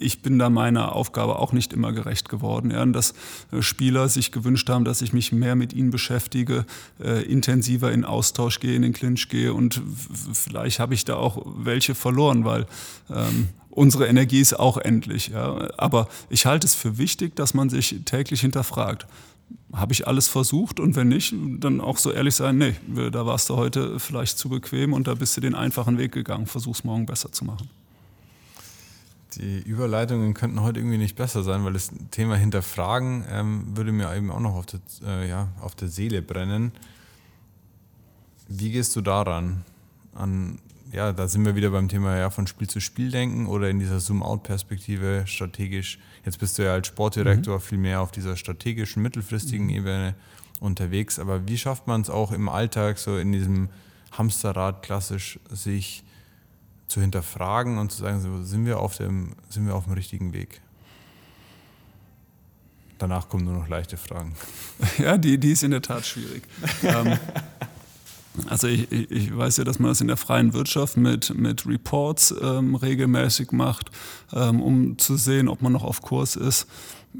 ich bin da meiner Aufgabe auch nicht immer gerecht geworden. Ja, dass äh, Spieler sich gewünscht haben, dass ich mich mehr mit ihnen beschäftige, äh, intensiver in Austausch gehe, in den Clinch gehe. Und vielleicht habe ich da auch welche verloren, weil ähm, unsere Energie ist auch endlich. Ja. Aber ich halte es für wichtig, dass man sich täglich hinterfragt habe ich alles versucht und wenn nicht, dann auch so ehrlich sein, nee, da warst du heute vielleicht zu bequem und da bist du den einfachen Weg gegangen, versuch's morgen besser zu machen. Die Überleitungen könnten heute irgendwie nicht besser sein, weil das Thema Hinterfragen ähm, würde mir eben auch noch auf der, äh, ja, auf der Seele brennen. Wie gehst du daran? An, ja, da sind wir wieder beim Thema ja, von Spiel zu Spiel denken oder in dieser Zoom-out-Perspektive strategisch. Jetzt bist du ja als Sportdirektor mhm. viel mehr auf dieser strategischen, mittelfristigen mhm. Ebene unterwegs. Aber wie schafft man es auch im Alltag, so in diesem Hamsterrad klassisch, sich zu hinterfragen und zu sagen, so, sind, wir auf dem, sind wir auf dem richtigen Weg? Danach kommen nur noch leichte Fragen. Ja, die, die ist in der Tat schwierig. ähm, also ich, ich, weiß ja, dass man das in der freien Wirtschaft mit, mit Reports ähm, regelmäßig macht, ähm, um zu sehen, ob man noch auf Kurs ist.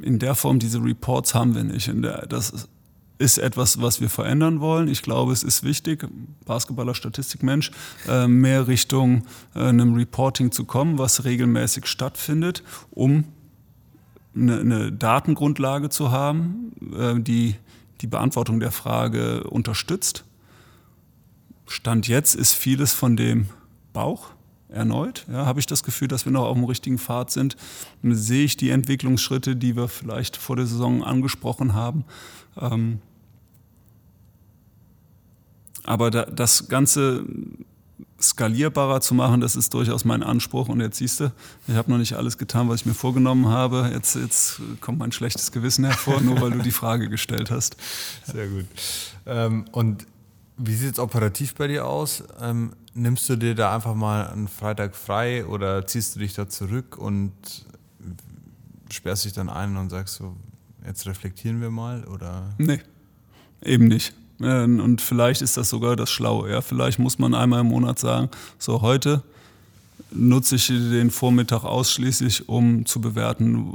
In der Form, diese Reports haben wir nicht. Der, das ist etwas, was wir verändern wollen. Ich glaube, es ist wichtig, Basketballer, Statistikmensch, äh, mehr Richtung äh, einem Reporting zu kommen, was regelmäßig stattfindet, um eine, eine Datengrundlage zu haben, äh, die die Beantwortung der Frage unterstützt Stand jetzt ist vieles von dem Bauch erneut. Ja, habe ich das Gefühl, dass wir noch auf dem richtigen Pfad sind. sehe ich die Entwicklungsschritte, die wir vielleicht vor der Saison angesprochen haben. Ähm, aber da, das Ganze skalierbarer zu machen, das ist durchaus mein Anspruch. Und jetzt siehst du, ich habe noch nicht alles getan, was ich mir vorgenommen habe. Jetzt, jetzt kommt mein schlechtes Gewissen hervor, nur weil du die Frage gestellt hast. Sehr gut. Ähm, und Wie sieht es operativ bei dir aus? Ähm, nimmst du dir da einfach mal einen Freitag frei oder ziehst du dich da zurück und sperrst dich dann ein und sagst so, jetzt reflektieren wir mal? Oder? Nee, eben nicht. Und vielleicht ist das sogar das Schlaue. Ja? Vielleicht muss man einmal im Monat sagen, so heute nutze ich den Vormittag ausschließlich, um zu bewerten,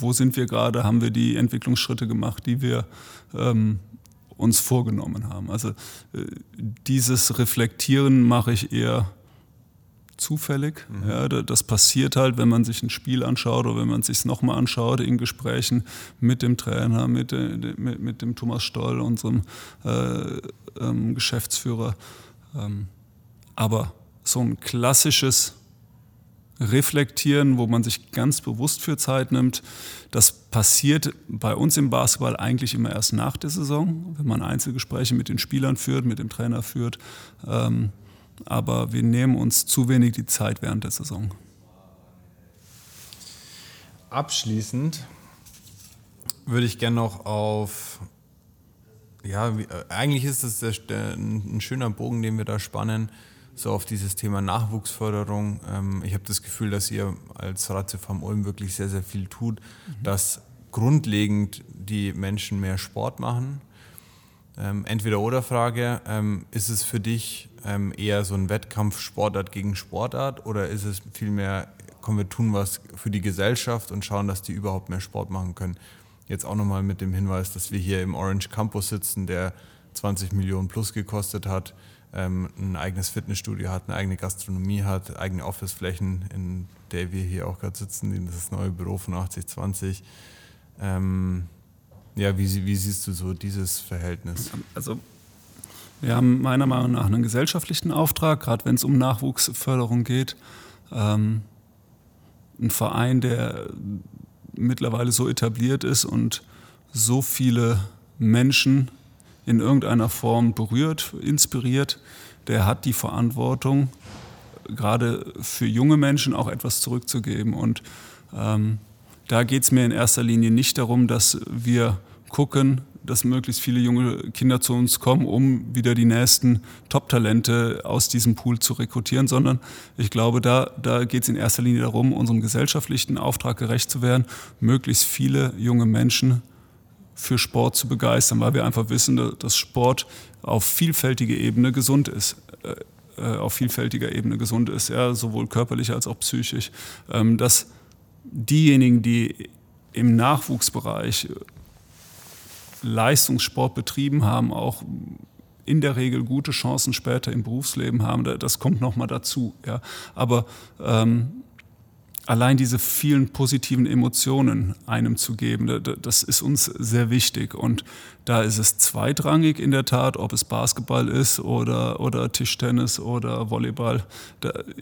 wo sind wir gerade, haben wir die Entwicklungsschritte gemacht, die wir ähm, uns vorgenommen haben. Also äh, dieses Reflektieren mache ich eher zufällig. Mhm. Ja, das passiert halt, wenn man sich ein Spiel anschaut oder wenn man es sich nochmal anschaut in Gesprächen mit dem Trainer, mit, äh, mit, mit dem Thomas Stoll, unserem äh, ähm, Geschäftsführer. Ähm, aber so ein klassisches reflektieren, wo man sich ganz bewusst für Zeit nimmt. Das passiert bei uns im Basketball eigentlich immer erst nach der Saison, wenn man Einzelgespräche mit den Spielern führt, mit dem Trainer führt. Ähm, aber wir nehmen uns zu wenig die Zeit während der Saison. Abschließend würde ich gerne noch auf, ja, eigentlich ist es ein schöner Bogen, den wir da spannen so auf dieses Thema Nachwuchsförderung. Ähm, ich habe das Gefühl, dass ihr als Ratiofarm Ulm wirklich sehr, sehr viel tut, mhm. dass grundlegend die Menschen mehr Sport machen. Ähm, entweder oder Frage, ähm, ist es für dich ähm, eher so ein Wettkampf Sportart gegen Sportart oder ist es vielmehr, kommen wir tun was für die Gesellschaft und schauen, dass die überhaupt mehr Sport machen können? Jetzt auch nochmal mit dem Hinweis, dass wir hier im Orange Campus sitzen, der 20 Millionen plus gekostet hat ähm, ein eigenes Fitnessstudio hat, eine eigene Gastronomie hat, eigene Officeflächen, in der wir hier auch gerade sitzen, das neue Büro von 8020. Ähm, ja, wie, wie siehst du so dieses Verhältnis? Also wir haben meiner Meinung nach einen gesellschaftlichen Auftrag, gerade wenn es um Nachwuchsförderung geht. Ähm, ein Verein, der mittlerweile so etabliert ist und so viele Menschen in irgendeiner Form berührt, inspiriert, der hat die Verantwortung, gerade für junge Menschen auch etwas zurückzugeben. Und ähm, da geht es mir in erster Linie nicht darum, dass wir gucken, dass möglichst viele junge Kinder zu uns kommen, um wieder die nächsten Top-Talente aus diesem Pool zu rekrutieren, sondern ich glaube, da, da geht es in erster Linie darum, unserem gesellschaftlichen Auftrag gerecht zu werden, möglichst viele junge Menschen für Sport zu begeistern, weil wir einfach wissen, dass Sport auf vielfältige Ebene gesund ist. Äh, äh, auf vielfältiger Ebene gesund ist, ja, sowohl körperlich als auch psychisch. Ähm, dass diejenigen, die im Nachwuchsbereich Leistungssport betrieben haben, auch in der Regel gute Chancen später im Berufsleben haben. Das kommt nochmal dazu. Ja. Aber ähm, allein diese vielen positiven Emotionen einem zu geben, das ist uns sehr wichtig. Und da ist es zweitrangig in der Tat, ob es Basketball ist oder, oder Tischtennis oder Volleyball.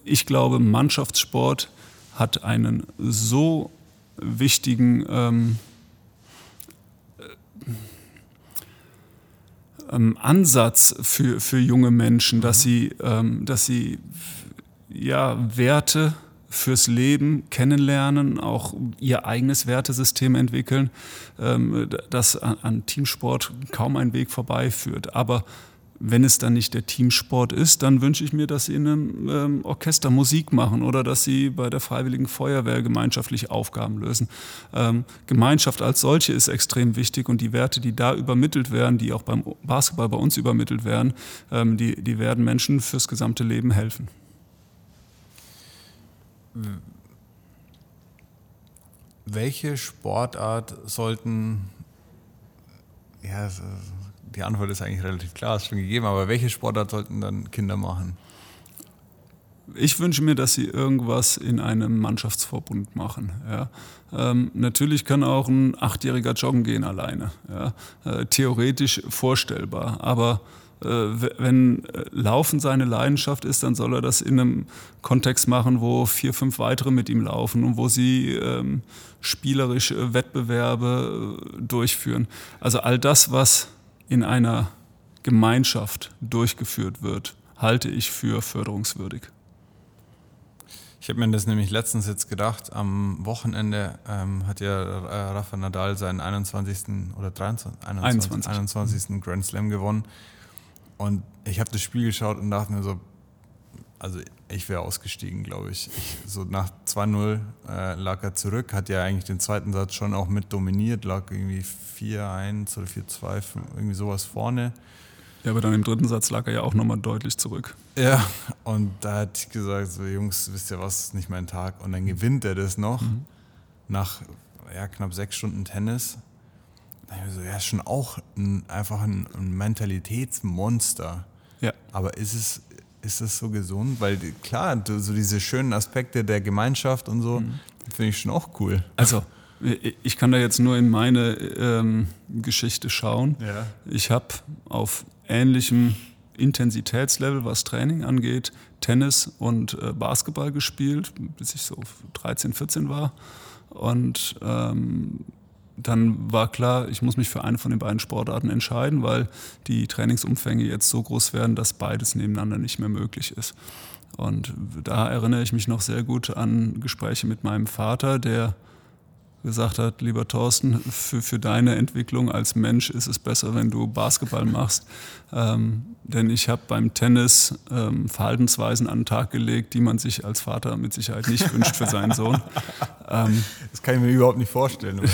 Ich glaube, Mannschaftssport hat einen so wichtigen ähm, ähm, Ansatz für, für junge Menschen, dass sie, ähm, dass sie ja, Werte fürs Leben kennenlernen, auch ihr eigenes Wertesystem entwickeln, ähm, das an Teamsport kaum ein Weg vorbeiführt. Aber wenn es dann nicht der Teamsport ist, dann wünsche ich mir, dass sie in einem ähm, Orchester Musik machen oder dass sie bei der Freiwilligen Feuerwehr gemeinschaftliche Aufgaben lösen. Ähm, Gemeinschaft als solche ist extrem wichtig und die Werte, die da übermittelt werden, die auch beim Basketball bei uns übermittelt werden, die, die werden Menschen fürs gesamte Leben helfen welche Sportart sollten, ja, die Antwort ist eigentlich relativ klar, ist schon gegeben, aber welche Sportart sollten dann Kinder machen? Ich wünsche mir, dass sie irgendwas in einem Mannschaftsverbund machen. Ja. Ähm, natürlich kann auch ein Achtjähriger joggen gehen alleine. Ja. Äh, theoretisch vorstellbar, aber wenn äh, Laufen seine Leidenschaft ist, dann soll er das in einem Kontext machen, wo vier, fünf weitere mit ihm laufen und wo sie ähm, spielerisch äh, Wettbewerbe durchführen. Also all das, was in einer Gemeinschaft durchgeführt wird, halte ich für förderungswürdig. Ich habe mir das nämlich letztens jetzt gedacht, am Wochenende ähm, hat ja Rafa Nadal seinen 21. oder 23, 21, 21. 21. Grand Slam gewonnen. Und ich habe das Spiel geschaut und dachte mir so, also ich wäre ausgestiegen, glaube ich. ich. So nach 2-0 äh, lag er zurück, hat ja eigentlich den zweiten Satz schon auch mit dominiert, lag irgendwie 4-1 oder 4-2, irgendwie sowas vorne. Ja, aber dann im dritten Satz lag er ja auch nochmal deutlich zurück. Ja, und da hat ich gesagt, so Jungs, wisst ihr was, ist nicht mein Tag. Und dann gewinnt er das noch mhm. nach ja, knapp sechs Stunden Tennis. Da ich so, ja, ist schon auch ein, einfach ein, ein Mentalitätsmonster. Ja. Aber ist es, ist das so gesund? Weil klar, so diese schönen Aspekte der Gemeinschaft und so, mhm. finde ich schon auch cool. Also, ich kann da jetzt nur in meine ähm, Geschichte schauen. Ja. Ich habe auf ähnlichem Intensitätslevel, was Training angeht, Tennis und äh, Basketball gespielt, bis ich so 13, 14 war. Und ähm, dann war klar, ich muss mich für eine von den beiden Sportarten entscheiden, weil die Trainingsumfänge jetzt so groß werden, dass beides nebeneinander nicht mehr möglich ist. Und da erinnere ich mich noch sehr gut an Gespräche mit meinem Vater, der gesagt hat, lieber Thorsten, für, für deine Entwicklung als Mensch ist es besser, wenn du Basketball machst. Ähm, denn ich habe beim Tennis ähm, Verhaltensweisen an den Tag gelegt, die man sich als Vater mit Sicherheit nicht wünscht für seinen Sohn. Ähm, das kann ich mir überhaupt nicht vorstellen. Um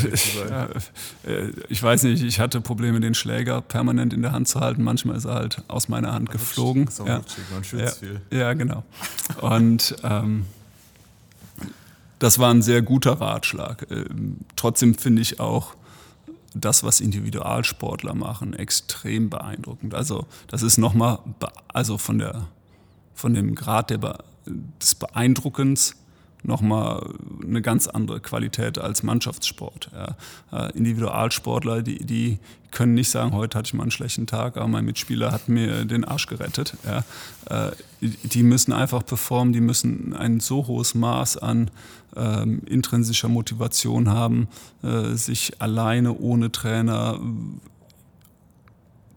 ja, äh, ich weiß nicht, ich hatte Probleme, den Schläger permanent in der Hand zu halten. Manchmal ist er halt aus meiner Hand geflogen. Ja. man schützt ja, viel. Ja, genau. Und ähm, das war ein sehr guter Ratschlag. Ähm, trotzdem finde ich auch das, was Individualsportler machen, extrem beeindruckend. Also das ist nochmal, also von, der, von dem Grad der, des Beeindruckens nochmal eine ganz andere Qualität als Mannschaftssport. Ja. Äh, Individualsportler, die, die können nicht sagen, heute hatte ich mal einen schlechten Tag, aber mein Mitspieler hat mir den Arsch gerettet. Ja. Äh, die müssen einfach performen, die müssen ein so hohes Maß an ähm, intrinsischer Motivation haben, äh, sich alleine ohne Trainer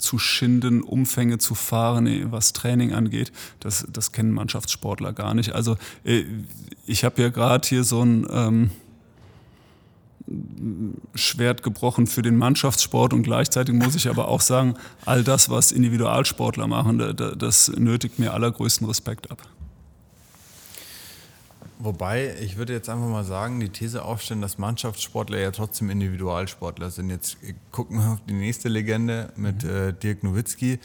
zu schinden, Umfänge zu fahren, eh, was Training angeht. Das, das kennen Mannschaftssportler gar nicht. Also äh, ich habe ja gerade hier so ein ähm, Schwert gebrochen für den Mannschaftssport und gleichzeitig muss ich aber auch sagen, all das, was Individualsportler machen, das nötigt mir allergrößten Respekt ab. Wobei, ich würde jetzt einfach mal sagen, die These aufstellen, dass Mannschaftssportler ja trotzdem Individualsportler sind. Jetzt gucken wir auf die nächste Legende mit mhm. äh, Dirk Nowitzki,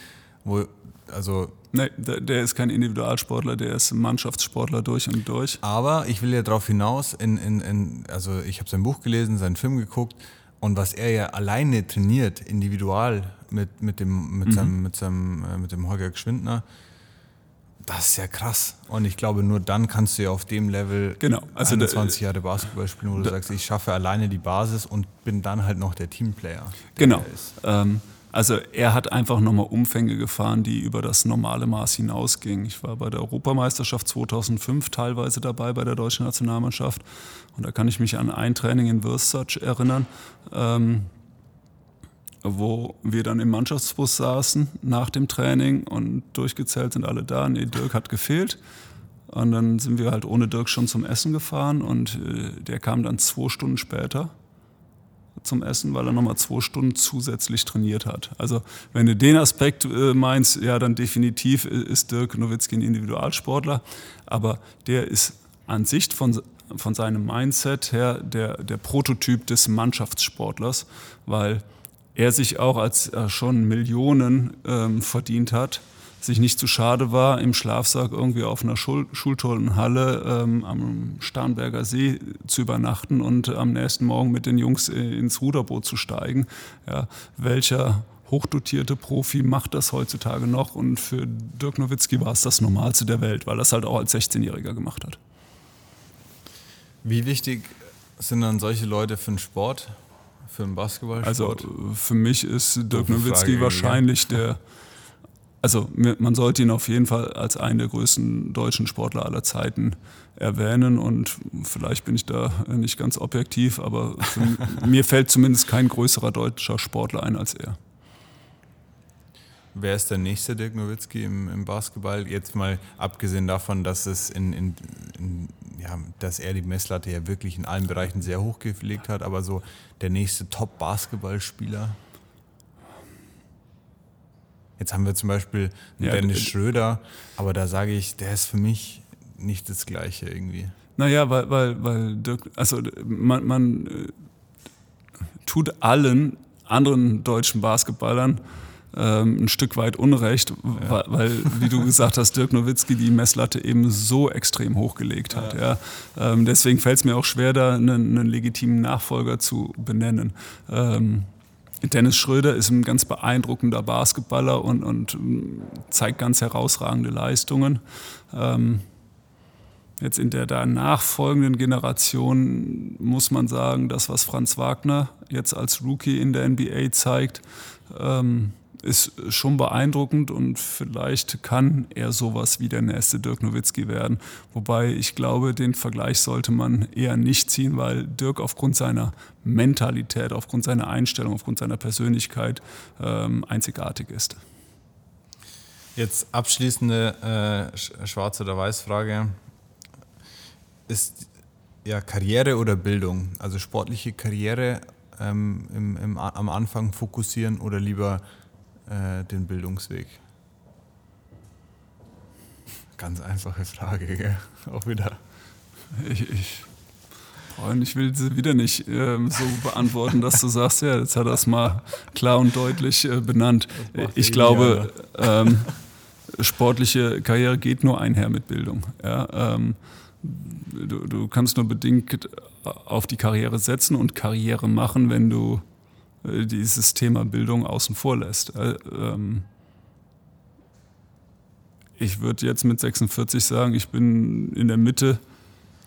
wo, also. Nee, der, der, ist kein Individualsportler, der ist Mannschaftssportler durch und durch. Aber ich will ja darauf hinaus, in, in, in, also ich habe sein Buch gelesen, seinen Film geguckt und was er ja alleine trainiert, individual mit, mit, dem, mit, mhm. seinem, mit, seinem, äh, mit dem Holger Geschwindner das ist ja krass. Und ich glaube, nur dann kannst du ja auf dem Level genau. also 21 Jahre Basketball spielen, wo du sagst, ich schaffe alleine die Basis und bin dann halt noch der Teamplayer. Der genau. Ähm, also er hat einfach nochmal Umfänge gefahren, die über das normale Maß hinausgingen. Ich war bei der Europameisterschaft 2005 teilweise dabei bei der deutschen Nationalmannschaft. Und da kann ich mich an ein Training in Würzburg erinnern. Ähm, wo wir dann im Mannschaftsbus saßen nach dem Training und durchgezählt sind alle da. Nee, Dirk hat gefehlt. Und dann sind wir halt ohne Dirk schon zum Essen gefahren und äh, der kam dann zwei Stunden später zum Essen, weil er nochmal zwei Stunden zusätzlich trainiert hat. Also wenn du den Aspekt äh, meinst, ja, dann definitiv ist Dirk Nowitzki ein Individualsportler, aber der ist an sich von, von seinem Mindset her der, der Prototyp des Mannschaftssportlers, weil er sich auch, als er schon Millionen ähm, verdient hat, sich nicht zu schade war, im Schlafsack irgendwie auf einer Schul Schulturnhalle ähm, am Starnberger See zu übernachten und am nächsten Morgen mit den Jungs äh, ins Ruderboot zu steigen. Ja, welcher hochdotierte Profi macht das heutzutage noch? Und für Dirk Nowitzki war es das Normalste der Welt, weil er es halt auch als 16-Jähriger gemacht hat. Wie wichtig sind dann solche Leute für den Sport? Für einen Basketballsport? Also für mich ist Dirk Nowitzki wahrscheinlich der, also man sollte ihn auf jeden Fall als einen der größten deutschen Sportler aller Zeiten erwähnen und vielleicht bin ich da nicht ganz objektiv, aber mir fällt zumindest kein größerer deutscher Sportler ein als er. Wer ist der nächste Dirk Nowitzki im, im, Basketball? Jetzt mal abgesehen davon, dass es in, in, in, ja, dass er die Messlatte ja wirklich in allen Bereichen sehr hoch gelegt hat, aber so der nächste Top-Basketballspieler? Jetzt haben wir zum Beispiel Ja, Dennis Schröder, aber da sage ich, der ist für mich nicht das Gleiche irgendwie. Naja, weil, weil, weil Dirk, also man, man äh, tut allen anderen deutschen Basketballern ähm, ein Stück weit Unrecht, weil, weil, wie du gesagt hast, Dirk Nowitzki die Messlatte eben so extrem hochgelegt hat. Ja. Ähm, deswegen fällt es mir auch schwer, da einen, einen legitimen Nachfolger zu benennen. Ähm, Dennis Schröder ist ein ganz beeindruckender Basketballer und, und ähm, zeigt ganz herausragende Leistungen. Ähm, Jetzt in der da nachfolgenden Generation muss man sagen, das, was Franz Wagner jetzt als Rookie in der NBA zeigt, ähm, ist schon beeindruckend und vielleicht kann er sowas wie der nächste Dirk Nowitzki werden. Wobei ich glaube, den Vergleich sollte man eher nicht ziehen, weil Dirk aufgrund seiner Mentalität, aufgrund seiner Einstellung, aufgrund seiner Persönlichkeit ähm, einzigartig ist. Jetzt abschließende äh, Sch- Schwarz- oder Weiß-Frage. Ist ja Karriere oder Bildung? Also sportliche Karriere ähm, im, im, am Anfang fokussieren oder lieber äh, den Bildungsweg? Ganz einfache Frage, gell? Auch wieder. Ich, ich, Freund, ich will sie wieder nicht ähm, so beantworten, dass du sagst, ja, jetzt hat er es mal klar und deutlich äh, benannt. Ich glaube, ähm, sportliche Karriere geht nur einher mit Bildung. Ja, ähm, du, du kannst nur bedingt auf die Karriere setzen und Karriere machen, wenn du dieses Thema Bildung außen vor lässt. Äh, ähm, ich würde jetzt mit 46 sagen, ich bin in der Mitte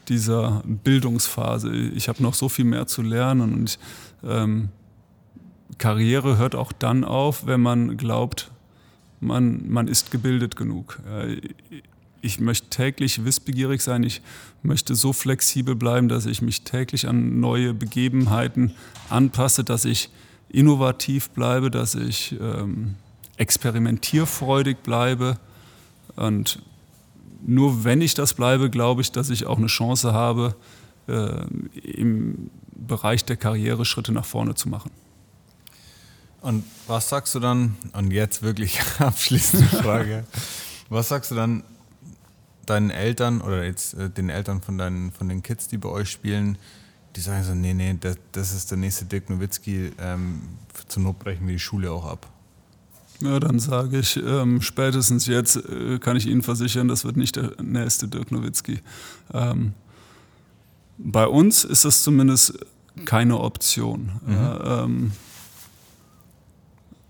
dieser Bildungsphase. Ich habe noch so viel mehr zu lernen und ähm, Karriere hört auch dann auf, wenn man glaubt, man, man ist gebildet genug. Äh, Ich möchte täglich wissbegierig sein, ich möchte so flexibel bleiben, dass ich mich täglich an neue Begebenheiten anpasse, dass ich innovativ bleibe, dass ich ähm, experimentierfreudig bleibe. Und nur wenn ich das bleibe, glaube ich, dass ich auch eine Chance habe, äh, im Bereich der Karriere Schritte nach vorne zu machen. Und was sagst du dann, und jetzt wirklich abschließende Frage, was sagst du dann deinen Eltern oder jetzt äh, den Eltern von, deinen, von den Kids, die bei euch spielen, die sagen so, nee, nee, das, das ist der nächste Dirk Nowitzki, ähm, zur Not brechen wir die Schule auch ab. Ja, dann sage ich, ähm, spätestens jetzt äh, kann ich Ihnen versichern, das wird nicht der nächste Dirk Nowitzki. Ähm, bei uns ist das zumindest keine Option. Ja, ähm,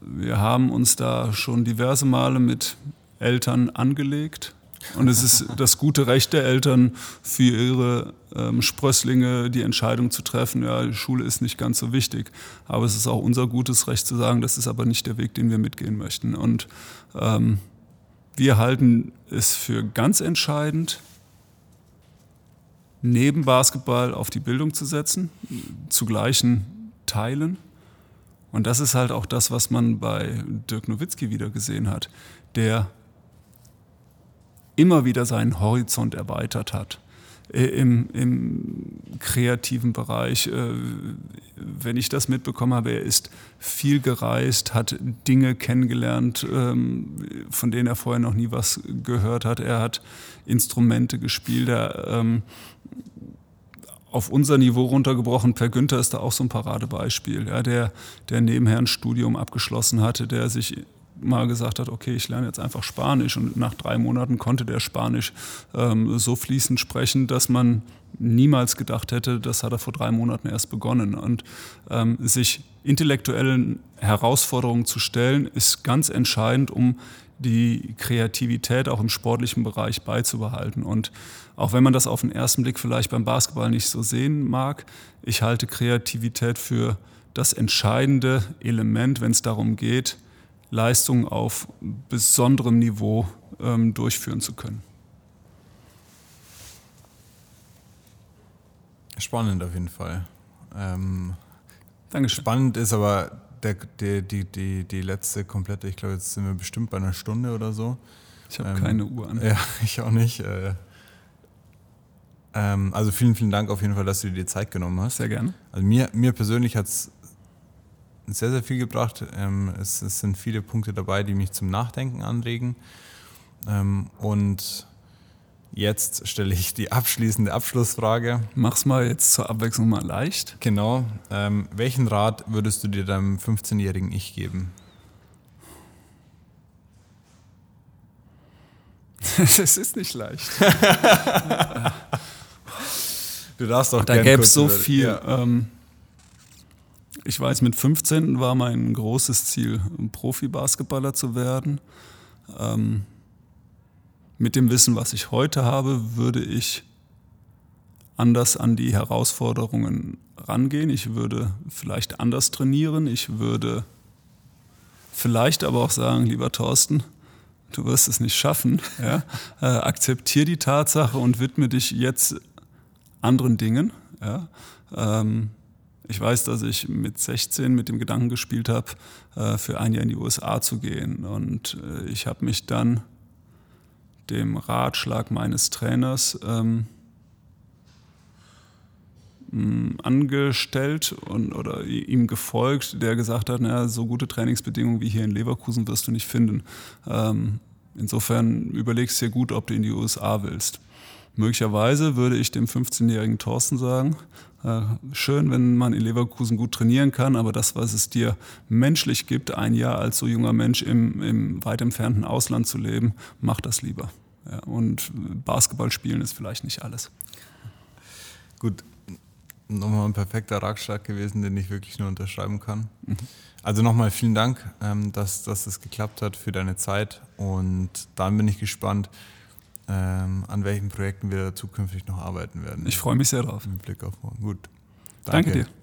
wir haben uns da schon diverse Male mit Eltern angelegt. Und es ist das gute Recht der Eltern, für ihre ähm, Sprösslinge die Entscheidung zu treffen, ja, die Schule ist nicht ganz so wichtig. Aber es ist auch unser gutes Recht zu sagen, das ist aber nicht der Weg, den wir mitgehen möchten. Und ähm, wir halten es für ganz entscheidend, neben Basketball auf die Bildung zu setzen, zu gleichen Teilen. Und das ist halt auch das, was man bei Dirk Nowitzki wieder gesehen hat, der immer wieder seinen Horizont erweitert hat. Äh, Im, Im kreativen Bereich, äh, wenn ich das mitbekommen habe, er ist viel gereist, hat Dinge kennengelernt, ähm, von denen er vorher noch nie was gehört hat. Er hat Instrumente gespielt, er, ähm, auf unser Niveau runtergebrochen, Per Günther ist da auch so ein Paradebeispiel, der, der nebenher ein Studium abgeschlossen hatte, der sich mal gesagt hat, okay, ich lerne jetzt einfach Spanisch und nach drei Monaten konnte der Spanisch ähm, so fließend sprechen, dass man niemals gedacht hätte, das hat er vor drei Monaten erst begonnen. Und ähm, sich intellektuellen Herausforderungen zu stellen, ist ganz entscheidend, um die Kreativität auch im sportlichen Bereich beizubehalten. Und auch wenn man das auf den ersten Blick vielleicht beim Basketball nicht so sehen mag, ich halte Kreativität für das entscheidende Element, wenn es darum geht, Leistungen auf besonderem Niveau ähm, durchführen zu können. Spannend auf jeden Fall. Ähm, Dankeschön. spannend ist aber der, die, die, die, die letzte komplette, ich glaube, jetzt sind wir bestimmt bei einer Stunde oder so. Ich habe Ähm, keine Uhr an. Ja, ich auch nicht. Äh, ähm, also vielen, vielen Dank auf jeden Fall, dass du dir die Zeit genommen hast. Sehr gerne. Also mir, mir persönlich hat es sehr, sehr viel gebracht. Ähm, es, es, sind viele Punkte dabei, die mich zum Nachdenken anregen. Ähm, und jetzt stelle ich die abschließende Abschlussfrage. Mach's mal jetzt zur Abwechslung mal leicht. Genau. Ähm, welchen Rat würdest du dir deinem 15-jährigen Ich geben? Es ist nicht leicht. du darfst doch Da gäbe es so viel. Ja. Ähm, ich weiß, mit 15 war mein großes Ziel, Profi-Basketballer zu werden. Ähm, mit dem Wissen, was ich heute habe, würde ich anders an die Herausforderungen rangehen. Ich würde vielleicht anders trainieren. Ich würde vielleicht aber auch sagen, lieber Thorsten, du wirst es nicht schaffen. Ja? Äh, akzeptier die Tatsache und widme dich jetzt anderen Dingen. Ja? Ähm, ich weiß, dass ich mit 16 mit dem Gedanken gespielt habe, äh, für ein Jahr in die USA zu gehen. Und äh, ich habe mich dann dem Ratschlag meines Trainers ähm, angestellt und, oder ihm gefolgt, der gesagt hat, naja, so gute Trainingsbedingungen wie hier in Leverkusen wirst du nicht finden. Ähm, insofern überlegst du dir gut, ob du in die USA willst. Möglicherweise würde ich dem 15-jährigen Thorsten sagen, äh, schön, wenn man in Leverkusen gut trainieren kann, aber das, was es dir menschlich gibt, ein Jahr als so junger Mensch im, im weit entfernten Ausland zu leben, mach das lieber. Ja, und Basketball spielen ist vielleicht nicht alles. Gut, nochmal ein perfekter Ratschlag gewesen, den ich wirklich nur unterschreiben kann. Mhm. Also nochmal vielen Dank, ähm, dass, dass das geklappt hat für deine Zeit. Und dann bin ich gespannt, ähm, an welchen Projekten wir zukünftig noch arbeiten werden. Ich freue mich sehr drauf. Mit Blick auf morgen. Gut. Danke, Danke dir.